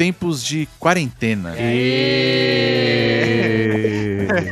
tempos de quarentena.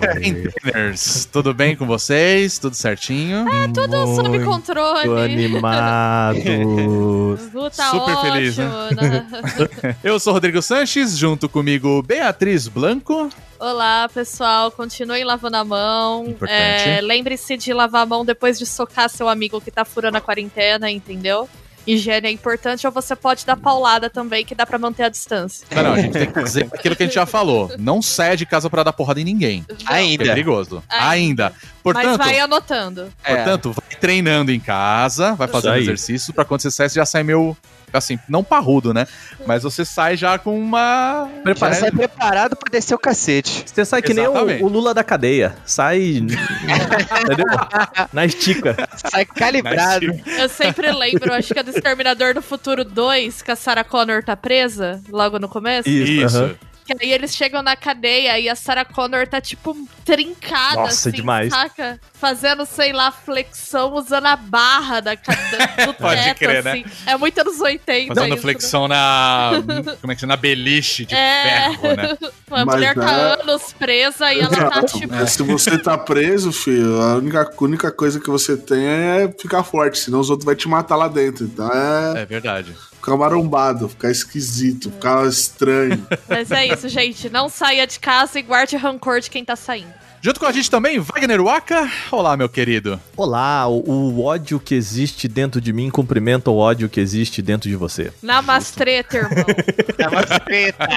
Quarenteners, tudo bem com vocês? Tudo certinho? Tudo sob controle. Tô animado. Tá Super ótimo, feliz, né? né? Eu sou Rodrigo Sanches, junto comigo Beatriz Blanco. Olá, pessoal. Continuem lavando a mão. É, Lembre-se de lavar a mão depois de socar seu amigo que tá furando a quarentena, entendeu? Higiene é importante, ou você pode dar paulada também, que dá pra manter a distância. Não, não, a gente tem que dizer aquilo que a gente já falou. Não saia de casa pra dar porrada em ninguém. É Ainda. perigoso. Ainda. Ainda. Portanto, Mas vai anotando. É. Portanto, vai treinando em casa, vai fazendo exercício, pra quando você sai, você já sai meio. Assim, não parrudo, né? Mas você sai já com uma. Prepara, já- sai preparado pra descer o cacete. Você sai que nem Exatamente. o, o Lula da cadeia. Sai. entendeu? Na estica. Sai calibrado. Eu sempre lembro, acho que é do Exterminador do Futuro 2, que a Sarah Connor tá presa, logo no começo. Isso. aham. Que aí eles chegam na cadeia e a Sarah Connor tá, tipo, trincada, Nossa, assim, demais. saca? Fazendo, sei lá, flexão usando a barra da, ca- da- do Pode teto, crer, né? assim. É muito anos 80 Fazendo isso, flexão na. Como é que chama? Na beliche de É. ferro, né? né? A Mas mulher tá é- anos presa e ela tá, tipo... É, se você tá preso, filho, a única, a única coisa que você tem é ficar forte, senão os outros vão te matar lá dentro. Então é É verdade. Ficar marombado, ficar esquisito, ficar estranho. Mas é isso, gente. Não saia de casa e guarde rancor de quem tá saindo. Junto com a gente também, Wagner Waka. Olá, meu querido. Olá, o, o ódio que existe dentro de mim cumprimenta o ódio que existe dentro de você. Namastreta, irmão. É uma treta.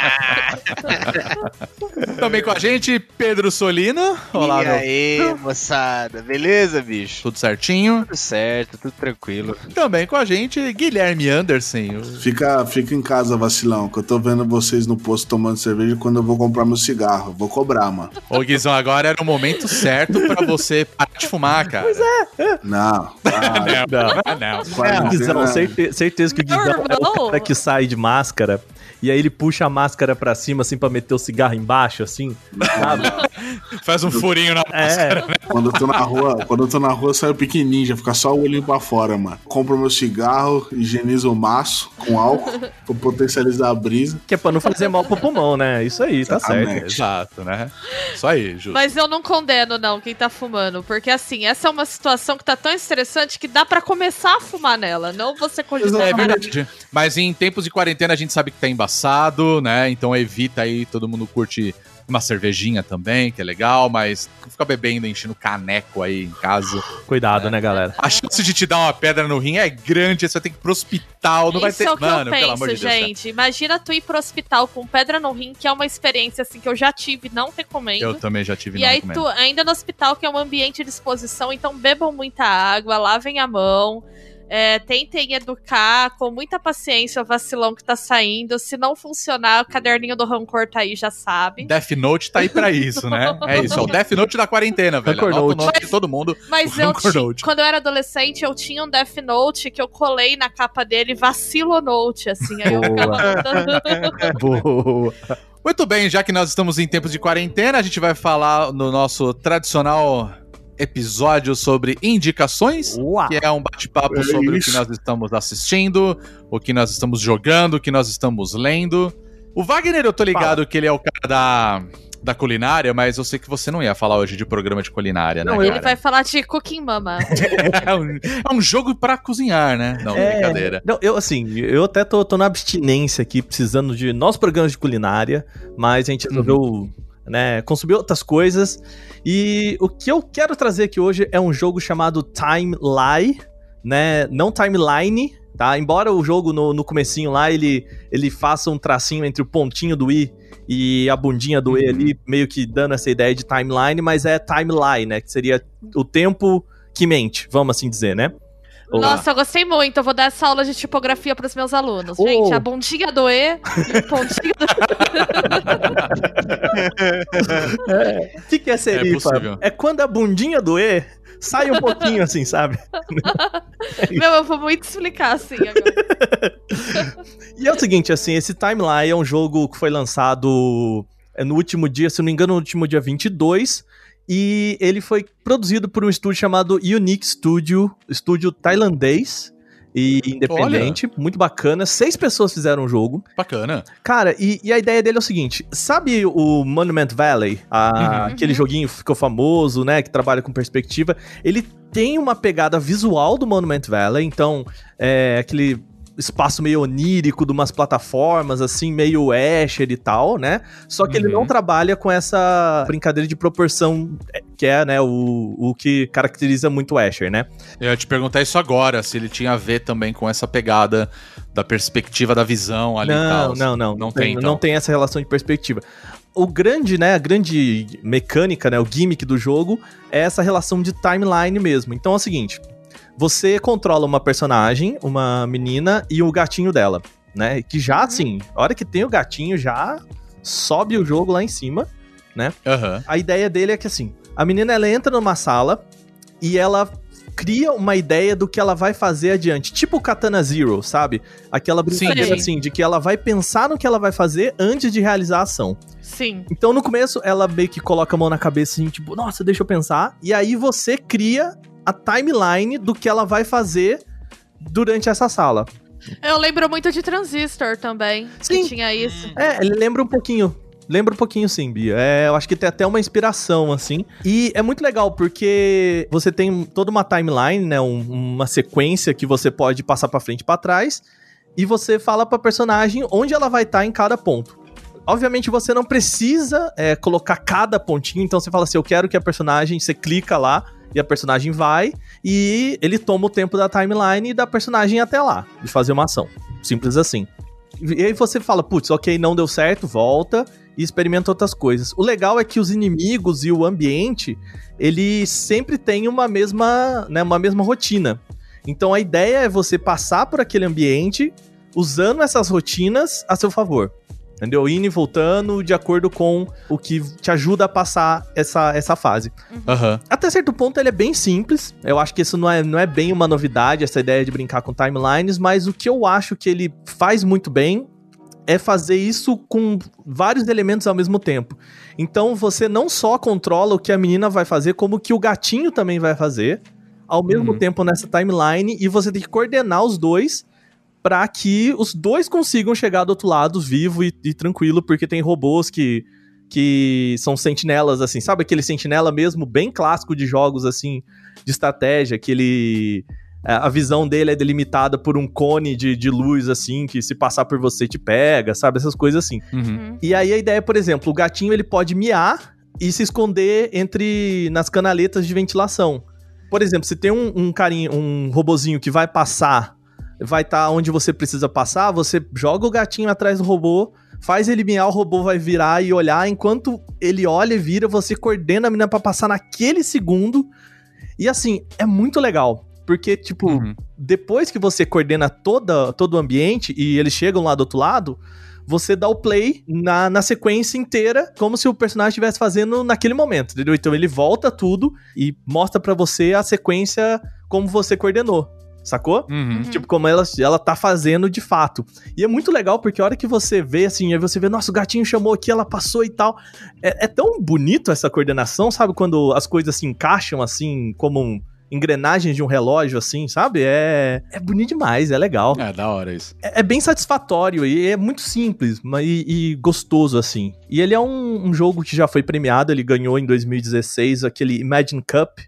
Também com a gente, Pedro Solino. Olá, e meu. aí, moçada? Beleza, bicho? Tudo certinho. Tudo certo, tudo tranquilo. Também com a gente, Guilherme Anderson. o- Fica, fica em casa, vacilão, que eu tô vendo vocês no posto tomando cerveja quando eu vou comprar meu cigarro. Vou cobrar, mano. Ô, Guizão, agora era o momento certo pra você parar de fumar, cara. Pois é. Não. Ah, Não. Ah, não. quarentena- Guizão, certe- certeza que o Guizão é o cara que sai de máscara e aí ele puxa a máscara pra cima, assim, pra meter o cigarro embaixo, assim. Sabe? Faz um furinho na máscara. É, Quando eu tô na rua, quando eu tô na rua, saio pequenininho, fica só o olhinho pra fora, mano. Compro meu cigarro, higienizo o maço com álcool pra potencializar a brisa. que é pra não fazer mal pro pulmão, né? Isso aí, tá certo. Exatamente. Exato, né? Isso aí, justo. Mas eu não condeno, não, quem tá fumando. Porque, assim, essa é uma situação que tá tão estressante que dá pra começar a fumar nela. Não você cogitar. É verdade. Mas em tempos de quarentena a gente sabe que tá embaçado, né? Então evita aí, todo mundo curte uma cervejinha também, que é legal, mas fica bebendo, enchendo caneco aí em casa. Cuidado, né, galera? A chance de te dar uma pedra no rim é grande, você vai ter que ir pro hospital, não vai Isso ter. é o que Mano, eu pelo amor penso, de Deus. gente. Imagina tu ir pro hospital com pedra no rim, que é uma experiência, assim, que eu já tive, não recomendo. Eu também já tive E não aí, recomendo. tu, ainda no hospital, que é um ambiente de exposição, então bebam muita água, lavem a mão, é, tentem educar com muita paciência o vacilão que tá saindo. Se não funcionar, o caderninho do rancor tá aí, já sabe. Death Note tá aí pra isso, né? É isso, é o Death Note da quarentena, velho. Rancor Note. nome de todo mundo. Mas eu, ti- Note. quando eu era adolescente, eu tinha um Death Note que eu colei na capa dele, Vacilo Note, assim. Aí eu ficava. Boa. Muito bem, já que nós estamos em tempos de quarentena, a gente vai falar no nosso tradicional episódio sobre indicações, Uau. que é um bate-papo É sobre o isso. que nós estamos assistindo, o que nós estamos jogando, o que nós estamos lendo. O Wagner, eu tô ligado que ele é o cara da, da culinária, mas eu sei que você não ia falar hoje de programa de culinária, né? Não, Ele cara? vai falar de Cooking Mama. é, um, é um jogo pra cozinhar, né? Não, É, brincadeira. Não, eu assim, eu até tô, tô na abstinência aqui, precisando de nossos programas de culinária, mas a gente resolveu, né, consumir outras coisas. E o que eu quero trazer aqui hoje é um jogo chamado Time Lie, né? Não Timeline, tá? Embora o jogo no, no comecinho lá ele, ele faça um tracinho entre o pontinho do i e a bundinha do e ali, meio que dando essa ideia de timeline, mas é timeline, né? Que seria o tempo que mente, vamos assim dizer, né? Nossa, eu gostei muito. Eu vou dar essa aula de tipografia pros meus alunos. Oh. Gente, a bundinha do E e o pontinho do... O que, que é serifa? possível. É, quando a bundinha do E sai um pouquinho assim, sabe? Meu, eu vou muito explicar assim agora. E é o seguinte, assim, esse Timeline é um jogo que foi lançado é, no último dia, se não me engano, no último dia 22. E ele foi produzido por um estúdio chamado Unique Studio, estúdio tailandês e independente, muito bacana. Seis pessoas fizeram o jogo. Bacana. Cara, e, e a ideia dele é o seguinte: sabe o Monument Valley? A- Uhum. Aquele joguinho que ficou famoso, né? Que trabalha com perspectiva. Ele tem uma pegada visual do Monument Valley, então é aquele espaço meio onírico de umas plataformas, assim, meio Escher e tal, né? Só que ele Uhum. não trabalha com essa brincadeira de proporção é, que é, né, o, o que caracteriza muito o Escher, né? Eu ia te perguntar isso agora, se ele tinha a ver também com essa pegada da perspectiva da visão ali e Não, tal. não, não. Não tem, então. Não tem essa relação de perspectiva. O grande, né, a grande mecânica, né, o gimmick do jogo é essa relação de timeline mesmo. Então é o seguinte, você controla uma personagem, uma menina e o gatinho dela, né? Que já, assim, a hora que tem o gatinho, já sobe o jogo lá em cima. Aham. A ideia dele é que, assim, a menina, ela entra numa sala e ela cria uma ideia do que ela vai fazer adiante. Tipo o Katana Zero, sabe? Aquela brincadeira, Sim. assim, de que ela vai pensar no que ela vai fazer antes de realizar a ação. Sim. Então, no começo, ela meio que coloca a mão na cabeça, assim, tipo, nossa, deixa eu pensar. E aí você cria a timeline do que ela vai fazer durante essa sala. Eu lembro muito de Transistor também. Sim. Que tinha isso. É, ele lembra um pouquinho. Lembra um pouquinho, sim, Bia. É, eu acho que tem até uma inspiração, assim. E é muito legal, porque você tem toda uma timeline, né? um- uma sequência que você pode passar pra frente e pra trás. E você fala pra personagem onde ela vai estar em cada ponto. Obviamente você não precisa é, colocar cada pontinho, então você fala assim: eu quero que a personagem, você clica lá e a personagem vai, e ele toma o tempo da timeline da personagem até lá, de fazer uma ação. Simples assim. E aí você fala, putz, ok, não deu certo, volta e experimenta outras coisas. O legal é que os inimigos e o ambiente, ele sempre tem uma mesma, né, uma mesma rotina. Então a ideia é você passar por aquele ambiente usando essas rotinas a seu favor. Entendeu? Indo e voltando de acordo com o que te ajuda a passar essa, essa fase. Aham. Até certo ponto ele é bem simples. Eu acho que isso não é, não é bem uma novidade, essa ideia de brincar com timelines, mas o que eu acho que ele faz muito bem é fazer isso com vários elementos ao mesmo tempo. Então você não só controla o que a menina vai fazer, como o que o gatinho também vai fazer ao mesmo Uhum. tempo nessa timeline e você tem que coordenar os dois para que os dois consigam chegar do outro lado vivo e, e tranquilo, porque tem robôs que que são sentinelas, assim, sabe aquele sentinela mesmo, bem clássico de jogos, assim, de estratégia, que ele... é, A visão dele é delimitada por um cone de, de luz, assim, que se passar por você te pega, sabe? Essas coisas assim. Uhum. Uhum. E aí a ideia, por exemplo, o gatinho ele pode miar e se esconder entre nas canaletas de ventilação. Por exemplo, se tem um, um carinho, um robozinho que vai passar, vai estar onde você precisa passar, você joga o gatinho atrás do robô, faz ele miar, o robô vai virar e olhar. Enquanto ele olha e vira, você coordena a menina pra passar naquele segundo. E assim, é muito legal. Porque, tipo, Uhum. depois que você coordena toda, todo o ambiente e eles chegam lá do outro lado, você dá o play na, na sequência inteira, como se o personagem estivesse fazendo naquele momento, entendeu? Então ele volta tudo e mostra pra você a sequência como você coordenou, sacou? Uhum. Tipo, como ela, ela tá fazendo de fato. E é muito legal, porque a hora que você vê, assim, aí você vê, nossa, o gatinho chamou aqui, ela passou e tal. É, é tão bonito essa coordenação, sabe? Quando as coisas se encaixam, assim, como um- engrenagens de um relógio, assim, sabe? É, é bonito demais, é legal. É, da hora isso. É, é bem satisfatório e é muito simples mas, e, e gostoso, assim. E ele é um, um jogo que já foi premiado, ele ganhou em 2016 aquele Imagine Cup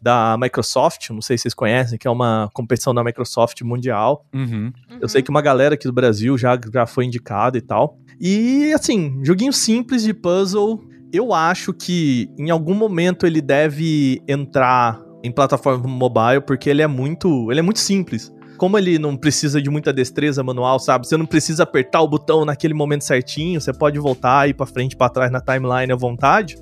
da Microsoft, não sei se vocês conhecem, que é uma competição da Microsoft mundial. Uhum. Eu sei que uma galera aqui do Brasil já, já foi indicada e tal. E, assim, joguinho simples de puzzle. Eu acho que em algum momento ele deve entrar em plataforma mobile, porque ele é muito. Ele é muito simples. Como ele não precisa de muita destreza manual, sabe? Você não precisa apertar o botão naquele momento certinho, você pode voltar e ir pra frente, pra trás na timeline à vontade.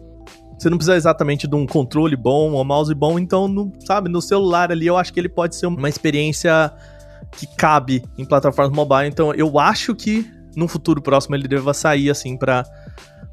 Você não precisa exatamente de um controle bom ou mouse bom, então, no, sabe, no celular ali eu acho que ele pode ser uma experiência que cabe em plataformas mobile. Então, eu acho que no futuro próximo ele deva sair assim pra,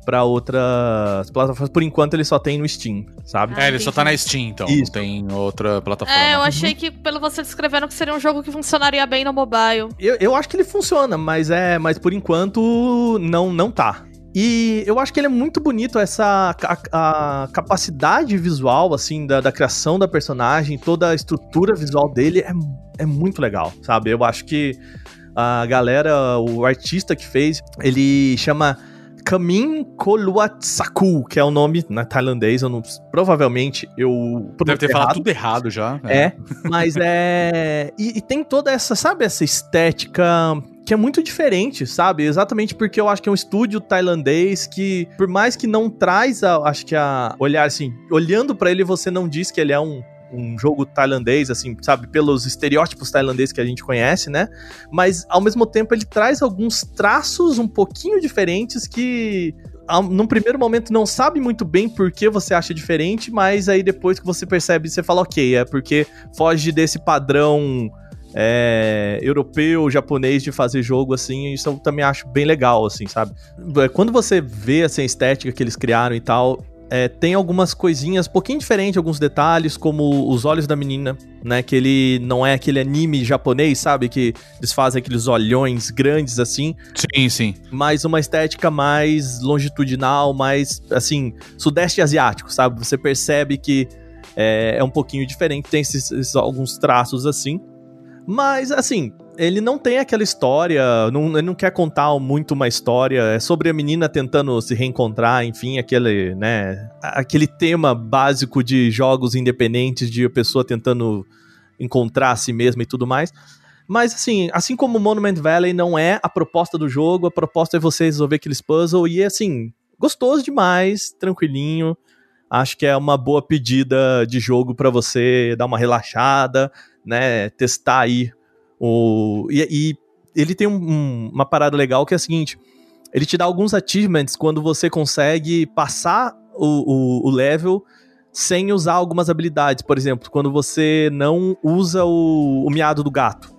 pra outras plataformas. Por enquanto ele só tem no Steam, sabe? Ah, É, ele só tá na Steam, então. Isso. Não tem outra plataforma. É, eu achei que, pelo você descrevendo, que seria um jogo que funcionaria bem no mobile. Eu, eu acho que ele funciona, mas é, mas por enquanto não não tá. E eu acho que ele é muito bonito, essa a, a capacidade visual, assim, da, da criação da personagem, toda a estrutura visual dele é, é muito legal, sabe? Eu acho que a galera, o artista que fez, ele chama Kamin Koluatsaku, que é o nome na tailandês, eu não, provavelmente eu Deve ter pronunciei falado errado. tudo errado já. É, mas é. E, e tem toda essa, sabe, essa estética que é muito diferente, sabe? Exatamente porque eu acho que é um estúdio tailandês que, por mais que não traz, a, acho que a olhar assim, olhando pra ele, você não diz que ele é um. Um jogo tailandês, assim, sabe, pelos estereótipos tailandeses que a gente conhece, né? Mas ao mesmo tempo ele traz alguns traços um pouquinho diferentes que num primeiro momento não sabe muito bem por que você acha diferente, mas aí depois que você percebe, você fala, ok, é porque foge desse padrão é, europeu, japonês de fazer jogo assim, isso eu também acho bem legal, assim, sabe? É, Quando você vê assim, a estética que eles criaram e tal, é, tem algumas coisinhas um pouquinho diferentes, alguns detalhes, como os olhos da menina, né? Que ele não é aquele anime japonês, sabe? Que eles fazem aqueles olhões grandes assim Sim, sim. mas uma estética mais longitudinal, mais, assim, sudeste asiático, sabe? Você percebe que é, é um pouquinho diferente, tem esses, esses alguns traços assim. Mas, assim, ele não tem aquela história, não, ele não quer contar muito uma história, é sobre a menina tentando se reencontrar, enfim, aquele, né, aquele tema básico de jogos independentes, de a pessoa tentando encontrar a si mesma e tudo mais. Mas assim, assim como Monument Valley não é a proposta do jogo, a proposta é você resolver aqueles puzzles e assim, gostoso demais, tranquilinho. Acho que é uma boa pedida de jogo pra você dar uma relaxada, né, testar aí o e, e ele tem um- um- uma parada legal que é a seguinte, ele te dá alguns achievements quando você consegue passar o, o, o level sem usar algumas habilidades. Por exemplo, quando você não usa o, o miado do gato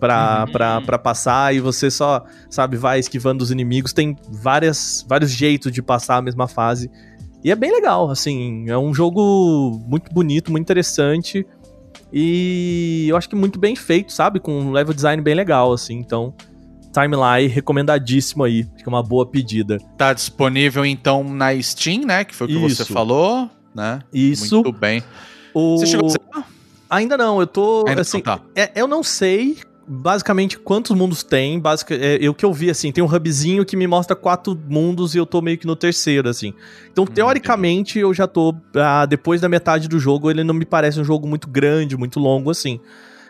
pra, Uhum. pra, pra passar e você só, sabe, vai esquivando os inimigos. Tem várias, vários jeitos de passar a mesma fase. E é bem legal, assim. É um jogo muito bonito, muito interessante. E eu acho que muito bem feito, sabe? Com um level design bem legal, assim. Então, Timeline, recomendadíssimo aí. Acho que é uma boa pedida. Tá disponível então na Steam, né? Que foi o que você Isso. falou, né? Isso. Muito bem. O... Você chegou a? Ainda não, eu tô. Ainda assim, não tá. é, eu não sei basicamente quantos mundos tem. Basic, é, eu que eu vi, assim, tem um hubzinho que me mostra quatro mundos e eu tô meio que no terceiro, assim. Então, teoricamente, eu já tô. ah, depois da metade do jogo, ele não me parece um jogo muito grande, muito longo, assim.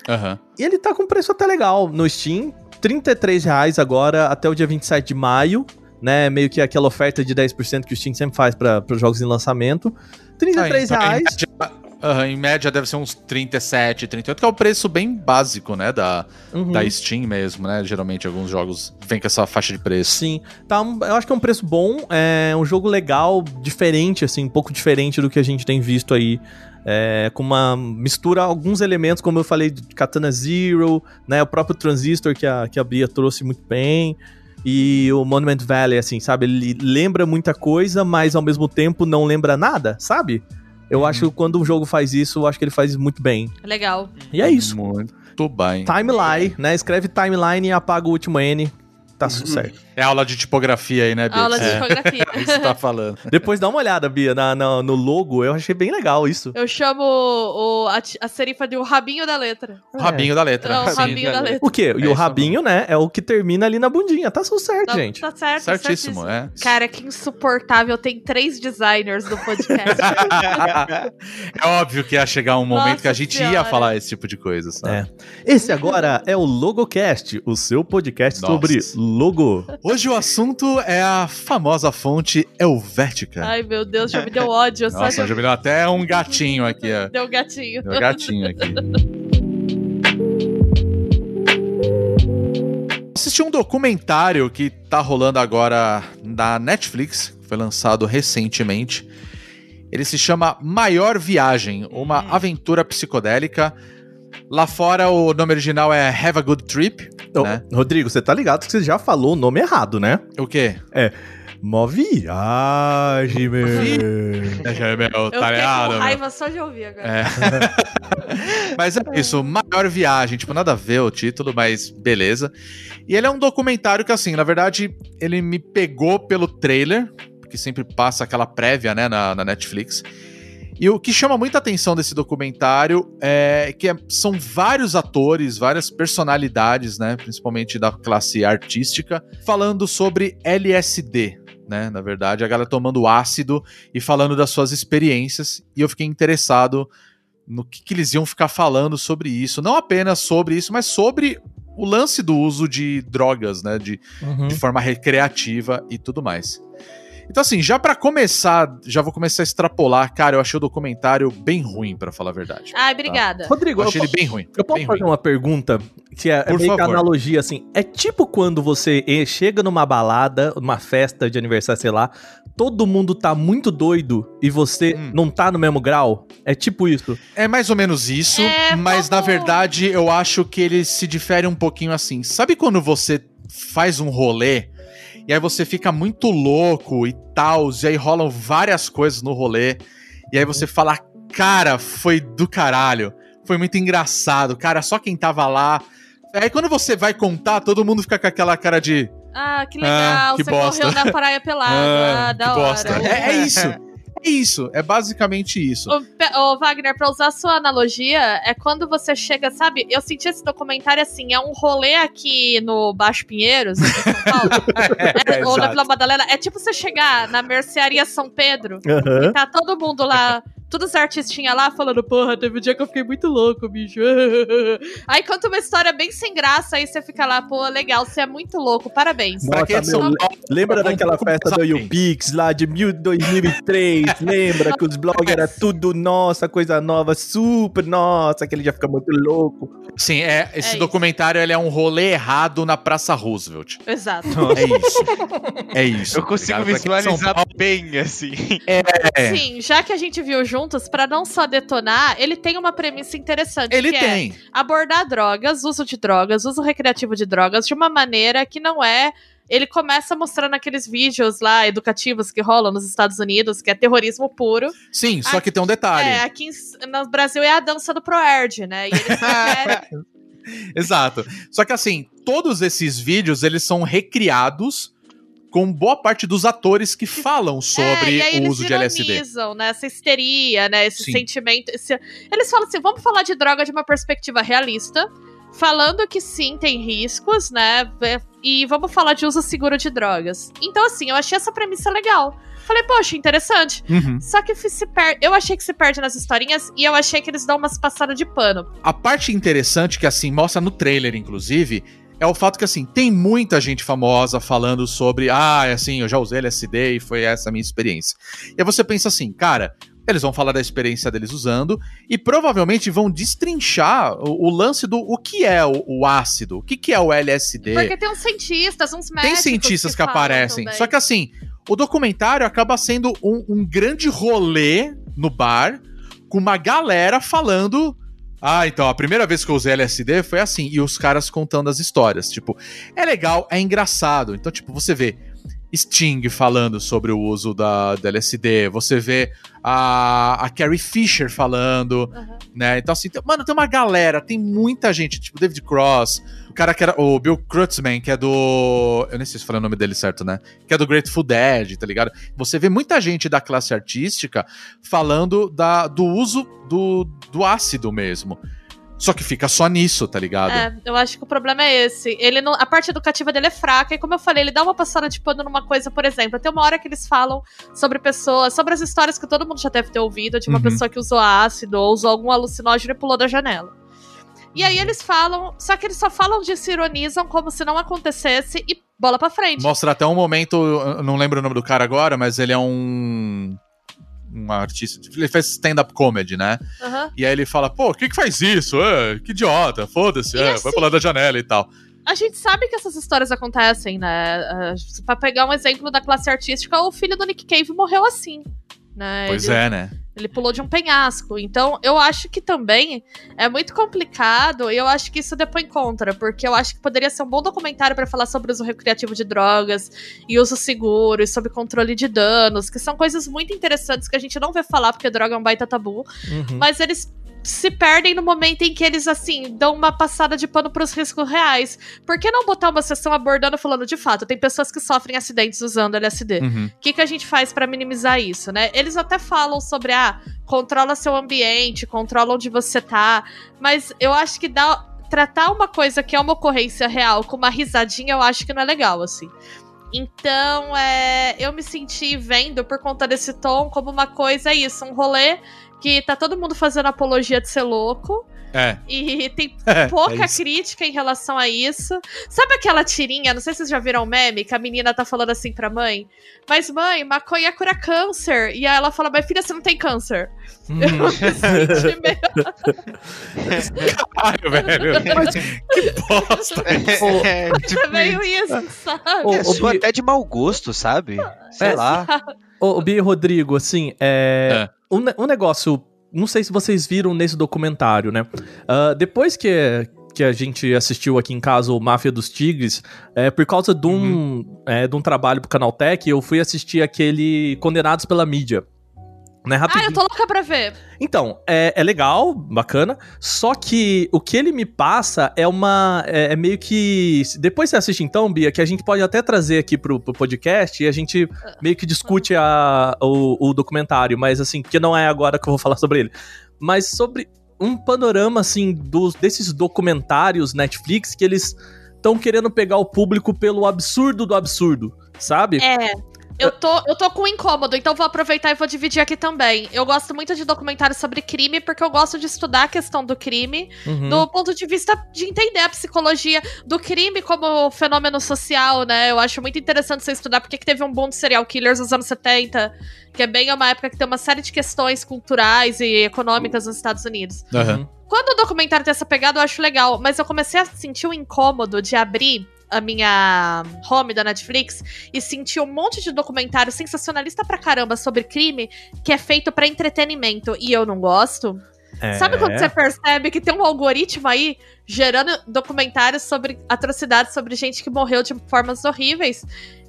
Aham. E ele tá com preço até legal no Steam. 33 reais agora, até o dia 27 de maio. Né, meio que aquela oferta de 10% que o Steam sempre faz para os jogos em lançamento. R$ 33 Ah, então, reais. Em aham, em média deve ser uns 37, 38, que é o preço bem básico, né? Da, Uhum. da Steam mesmo, né? Geralmente alguns jogos vêm com essa faixa de preço. Sim, tá, eu acho que é um preço bom, é um jogo legal, diferente, assim, um pouco diferente do que a gente tem visto aí. É, com uma mistura, alguns elementos, como eu falei, de Katana Zero, né, o próprio Transistor que a, que a Bia trouxe muito bem, e o Monument Valley, assim, sabe, ele lembra muita coisa, mas ao mesmo tempo não lembra nada, sabe? Eu acho que quando um jogo faz isso, eu acho que ele faz muito bem. Legal. E é isso. Muito bem. Timeline, né, escreve Timeline e apaga o último N, tá tudo certo. É aula de tipografia aí, né, Bia? Aula de É. tipografia. É isso que você tá falando. Depois dá uma olhada, Bia, na, na- no logo. Eu achei bem legal isso. Eu chamo o, a, a serifa de o rabinho da letra. O rabinho da letra. Não, o Sim. rabinho da letra. O quê? E É o isso rabinho, né? É o que termina ali na bundinha. Tá tudo certo, Tá, gente. tá certo, Certíssimo, é. Cara, que insuportável. Tem três designers no podcast. é óbvio que ia chegar um momento Nossa que a gente ia Senhora. falar esse tipo de coisa, sabe? É. Esse agora é o Logocast, o seu podcast Nossa. sobre logo. Hoje o assunto é a famosa fonte Helvética. Ai, meu Deus, já me deu ódio. Nossa, de... já me deu até um gatinho aqui, ó. Deu um gatinho. Deu um gatinho aqui. Assisti um documentário que tá rolando agora na Netflix, foi lançado recentemente. Ele se chama Maior Viagem, uma aventura psicodélica. Lá fora o nome original é Have a Good Trip, Ô, né? Rodrigo, você tá ligado que você já falou o nome errado, né? O quê? Mó viagem, meu. É, meu, Eu tá ligado, com meu? raiva só de ouvir agora. É. mas é isso, maior viagem, tipo, nada a ver o título, mas beleza. E ele é um documentário que, assim, na verdade, ele me pegou pelo trailer, porque sempre passa aquela prévia, né, na, na Netflix. E o que chama muita atenção desse documentário é que é- são vários atores, várias personalidades, né, principalmente da classe artística, falando sobre LSD, né, na verdade, a galera tomando ácido e falando das suas experiências, e eu fiquei interessado no que, que eles iam ficar falando sobre isso, não apenas sobre isso, mas sobre o lance do uso de drogas, né, de, Uhum. de forma recreativa e tudo mais. Então, assim, já pra começar, já vou começar a extrapolar. Cara, eu achei o documentário bem ruim, pra falar a verdade. Ai, obrigada. Rodrigo, Eu eu, achei ele bem ruim. eu posso fazer ruim. uma pergunta que é, é Por meio que analogia, assim. É tipo quando você chega numa balada, numa festa de aniversário, sei lá, todo mundo tá muito doido e você Hum. não tá no mesmo grau? É tipo isso. É mais ou menos isso, É, mas na verdade eu acho que ele se difere um pouquinho assim. Sabe quando você faz um rolê e aí você fica muito louco e tal, e aí rolam várias coisas no rolê, e aí você fala, cara, foi do caralho, foi muito engraçado, cara, só quem tava lá. Aí quando você vai contar, todo mundo fica com aquela cara de. Ah, que legal. que você bosta. correu na praia pelada. Ah, da que hora. bosta. É, é isso. É isso. É basicamente isso. Ô, ô, Wagner, pra usar a sua analogia, é quando você chega, sabe? Eu senti esse documentário assim, é um rolê aqui no Baixo Pinheiros, aqui em São Paulo. É, ou na. Vila Madalena. É tipo você chegar na mercearia São Pedro, Aham. tá todo mundo lá, todos os artistinhas lá falando, porra, teve um dia que eu fiquei muito louco, bicho. Aí conta uma história bem sem graça, aí você fica lá, pô, legal, você é muito louco, parabéns. Pra quem é de São meu, Paulo, Lembra daquela festa do. YouPix lá de mil- 2003? lembra que os blogs era tudo nossa, coisa nova, super nossa, que ele já fica muito louco. Sim, é, esse isso. documentário ele é um rolê errado na Praça Roosevelt. Exato. É isso. É isso. Eu consigo Obrigado. É visualizar bem, assim. É, Sim, já que a gente viu pra não só detonar, ele tem uma premissa interessante. ele que é tem. abordar drogas, uso de drogas, uso recreativo de drogas, de uma maneira que não é. Ele começa mostrando aqueles vídeos lá educativos que rolam nos Estados Unidos, que é terrorismo puro. Sim, só que tem um detalhe. É, aqui no Brasil é a dança do Proerd, né? E eles querem. Exato. Só que assim, todos esses vídeos, eles são recriados com boa parte dos atores que falam é, sobre aí o uso de LSD. né? Essa histeria, né? Esse Sim. sentimento. esse- Eles falam assim: vamos falar de droga de uma perspectiva realista, falando que sim, tem riscos, né? E vamos falar de uso seguro de drogas. Então, assim, eu achei essa premissa legal. Falei, poxa, interessante. Uhum. Só que se per... eu achei que se perde nas historinhas e eu achei que eles dão umas passadas de pano. A parte interessante que assim mostra no trailer, inclusive, é o fato que assim tem muita gente famosa falando sobre, ah, assim, eu já usei LSD e foi essa a minha experiência. E aí você pensa assim, cara, eles vão falar da experiência deles usando e provavelmente vão destrinchar o, o lance do o que é o, o ácido, o que, que é o LSD. Porque tem uns cientistas, uns médicos. Tem cientistas que, falam aparecem. também. Só que assim, o documentário acaba sendo um, um grande rolê no bar com uma galera falando. Ah, então, a primeira vez que eu usei LSD foi assim, e os caras contando as histórias. Tipo, é legal, é engraçado. Então, tipo, você vê Sting falando sobre o uso da, da LSD, você vê a, a Carrie Fisher falando, Aham. né? Então, assim, tem- mano, tem uma galera, tem muita gente, tipo David Cross, o cara que era o Bill Kreutzmann, que é do. Eu nem sei se falei o nome dele certo, né? Que é do Grateful Dead, tá ligado? Você vê muita gente da classe artística falando da, do uso do, do ácido mesmo. Só que fica só nisso, tá ligado? É, eu acho que o problema é esse. Ele não, a parte educativa dele é fraca, e como eu falei, ele dá uma passada de pano numa coisa, por exemplo. Tem uma hora que eles falam sobre pessoas, sobre as histórias que todo mundo já deve ter ouvido, de uma Uhum. pessoa que usou ácido ou usou algum alucinógeno e pulou da janela. E aí eles falam, só que eles só falam disso, ironizam como se não acontecesse e bola pra frente. Mostra até um momento, eu não lembro o nome do cara agora, mas ele é um. Um artista. Ele faz stand-up comedy, né? Aham. E aí ele fala, pô, o que faz isso? É, que idiota, foda-se, é, assim- vai pular da janela e tal. A gente sabe que essas histórias acontecem, né? Pra pegar um exemplo da classe artística, o filho do Nick Cave morreu assim. Né? Pois ele, é, né? Ele pulou de um penhasco. Então, eu acho que também é muito complicado e eu acho que isso depois contra, porque eu acho que poderia ser um bom documentário para falar sobre uso recreativo de drogas e uso seguro e sobre controle de danos, que são coisas muito interessantes que a gente não vê falar porque droga é um baita tabu, Uhum. mas eles se perdem no momento em que eles, assim, dão uma passada de pano pros riscos reais. Por que não botar uma sessão abordando, falando de fato, tem pessoas que sofrem acidentes usando LSD. Uhum. O que, que a gente faz pra minimizar isso, né? Eles até falam sobre, ah, controla seu ambiente, controla onde você tá, mas eu acho que dá, tratar uma coisa que é uma ocorrência real com uma risadinha, eu acho que não é legal, assim. Então, é, eu me senti vendo, por conta desse tom, como uma coisa, é isso, um rolê que tá todo mundo fazendo apologia de ser louco, É. e tem É, pouca é crítica em relação a isso. Sabe aquela tirinha? Não sei se vocês já viram o meme, que a menina tá falando assim pra mãe. Mas, mãe, maconha cura câncer. E aí ela fala, mas filha, você não tem câncer. Uhum. Eu me senti meio Caralho, velho. que bosta. É, tipo, meio isso, sabe? É, Bi- até de mau gosto, sabe? Sei É. lá. Ô, Bi e Rodrigo, assim, é, Um, um negócio. Não sei se vocês viram nesse documentário, né? Ah, depois que, que a gente assistiu aqui em casa o Máfia dos Tigres, é, por causa de um, é, de um trabalho pro Canaltech, eu fui assistir aquele Condenados pela Mídia. Né, Ah, rapidinho. eu tô louca pra ver. Então, é, é legal, bacana. Só que o que ele me passa é uma. É, é meio que. Depois você assiste, então, Bia, que a gente pode até trazer aqui pro, pro podcast e a gente meio que discute a, o, o documentário, mas assim, que não é agora que eu vou falar sobre ele. Mas sobre um panorama, assim, dos, desses documentários Netflix que eles estão querendo pegar o público pelo absurdo do absurdo, sabe? É. Eu tô, eu tô com incômodo, então vou aproveitar e vou dividir aqui também. Eu gosto muito de documentários sobre crime, porque eu gosto de estudar a questão do crime, Uhum. do ponto de vista de entender a psicologia do crime como fenômeno social, né? Eu acho muito interessante você estudar porque que teve um boom de serial killers nos anos 70, que é bem uma época que tem uma série de questões culturais e econômicas nos Estados Unidos. Aham. Quando o documentário tem essa pegada, eu acho legal, mas eu comecei a sentir o incômodo de abrir a minha home da Netflix e sentir um monte de documentário sensacionalista pra caramba sobre crime que é feito pra entretenimento e eu não gosto. É. Sabe quando você percebe que tem um algoritmo aí gerando documentários sobre atrocidades sobre gente que morreu de formas horríveis?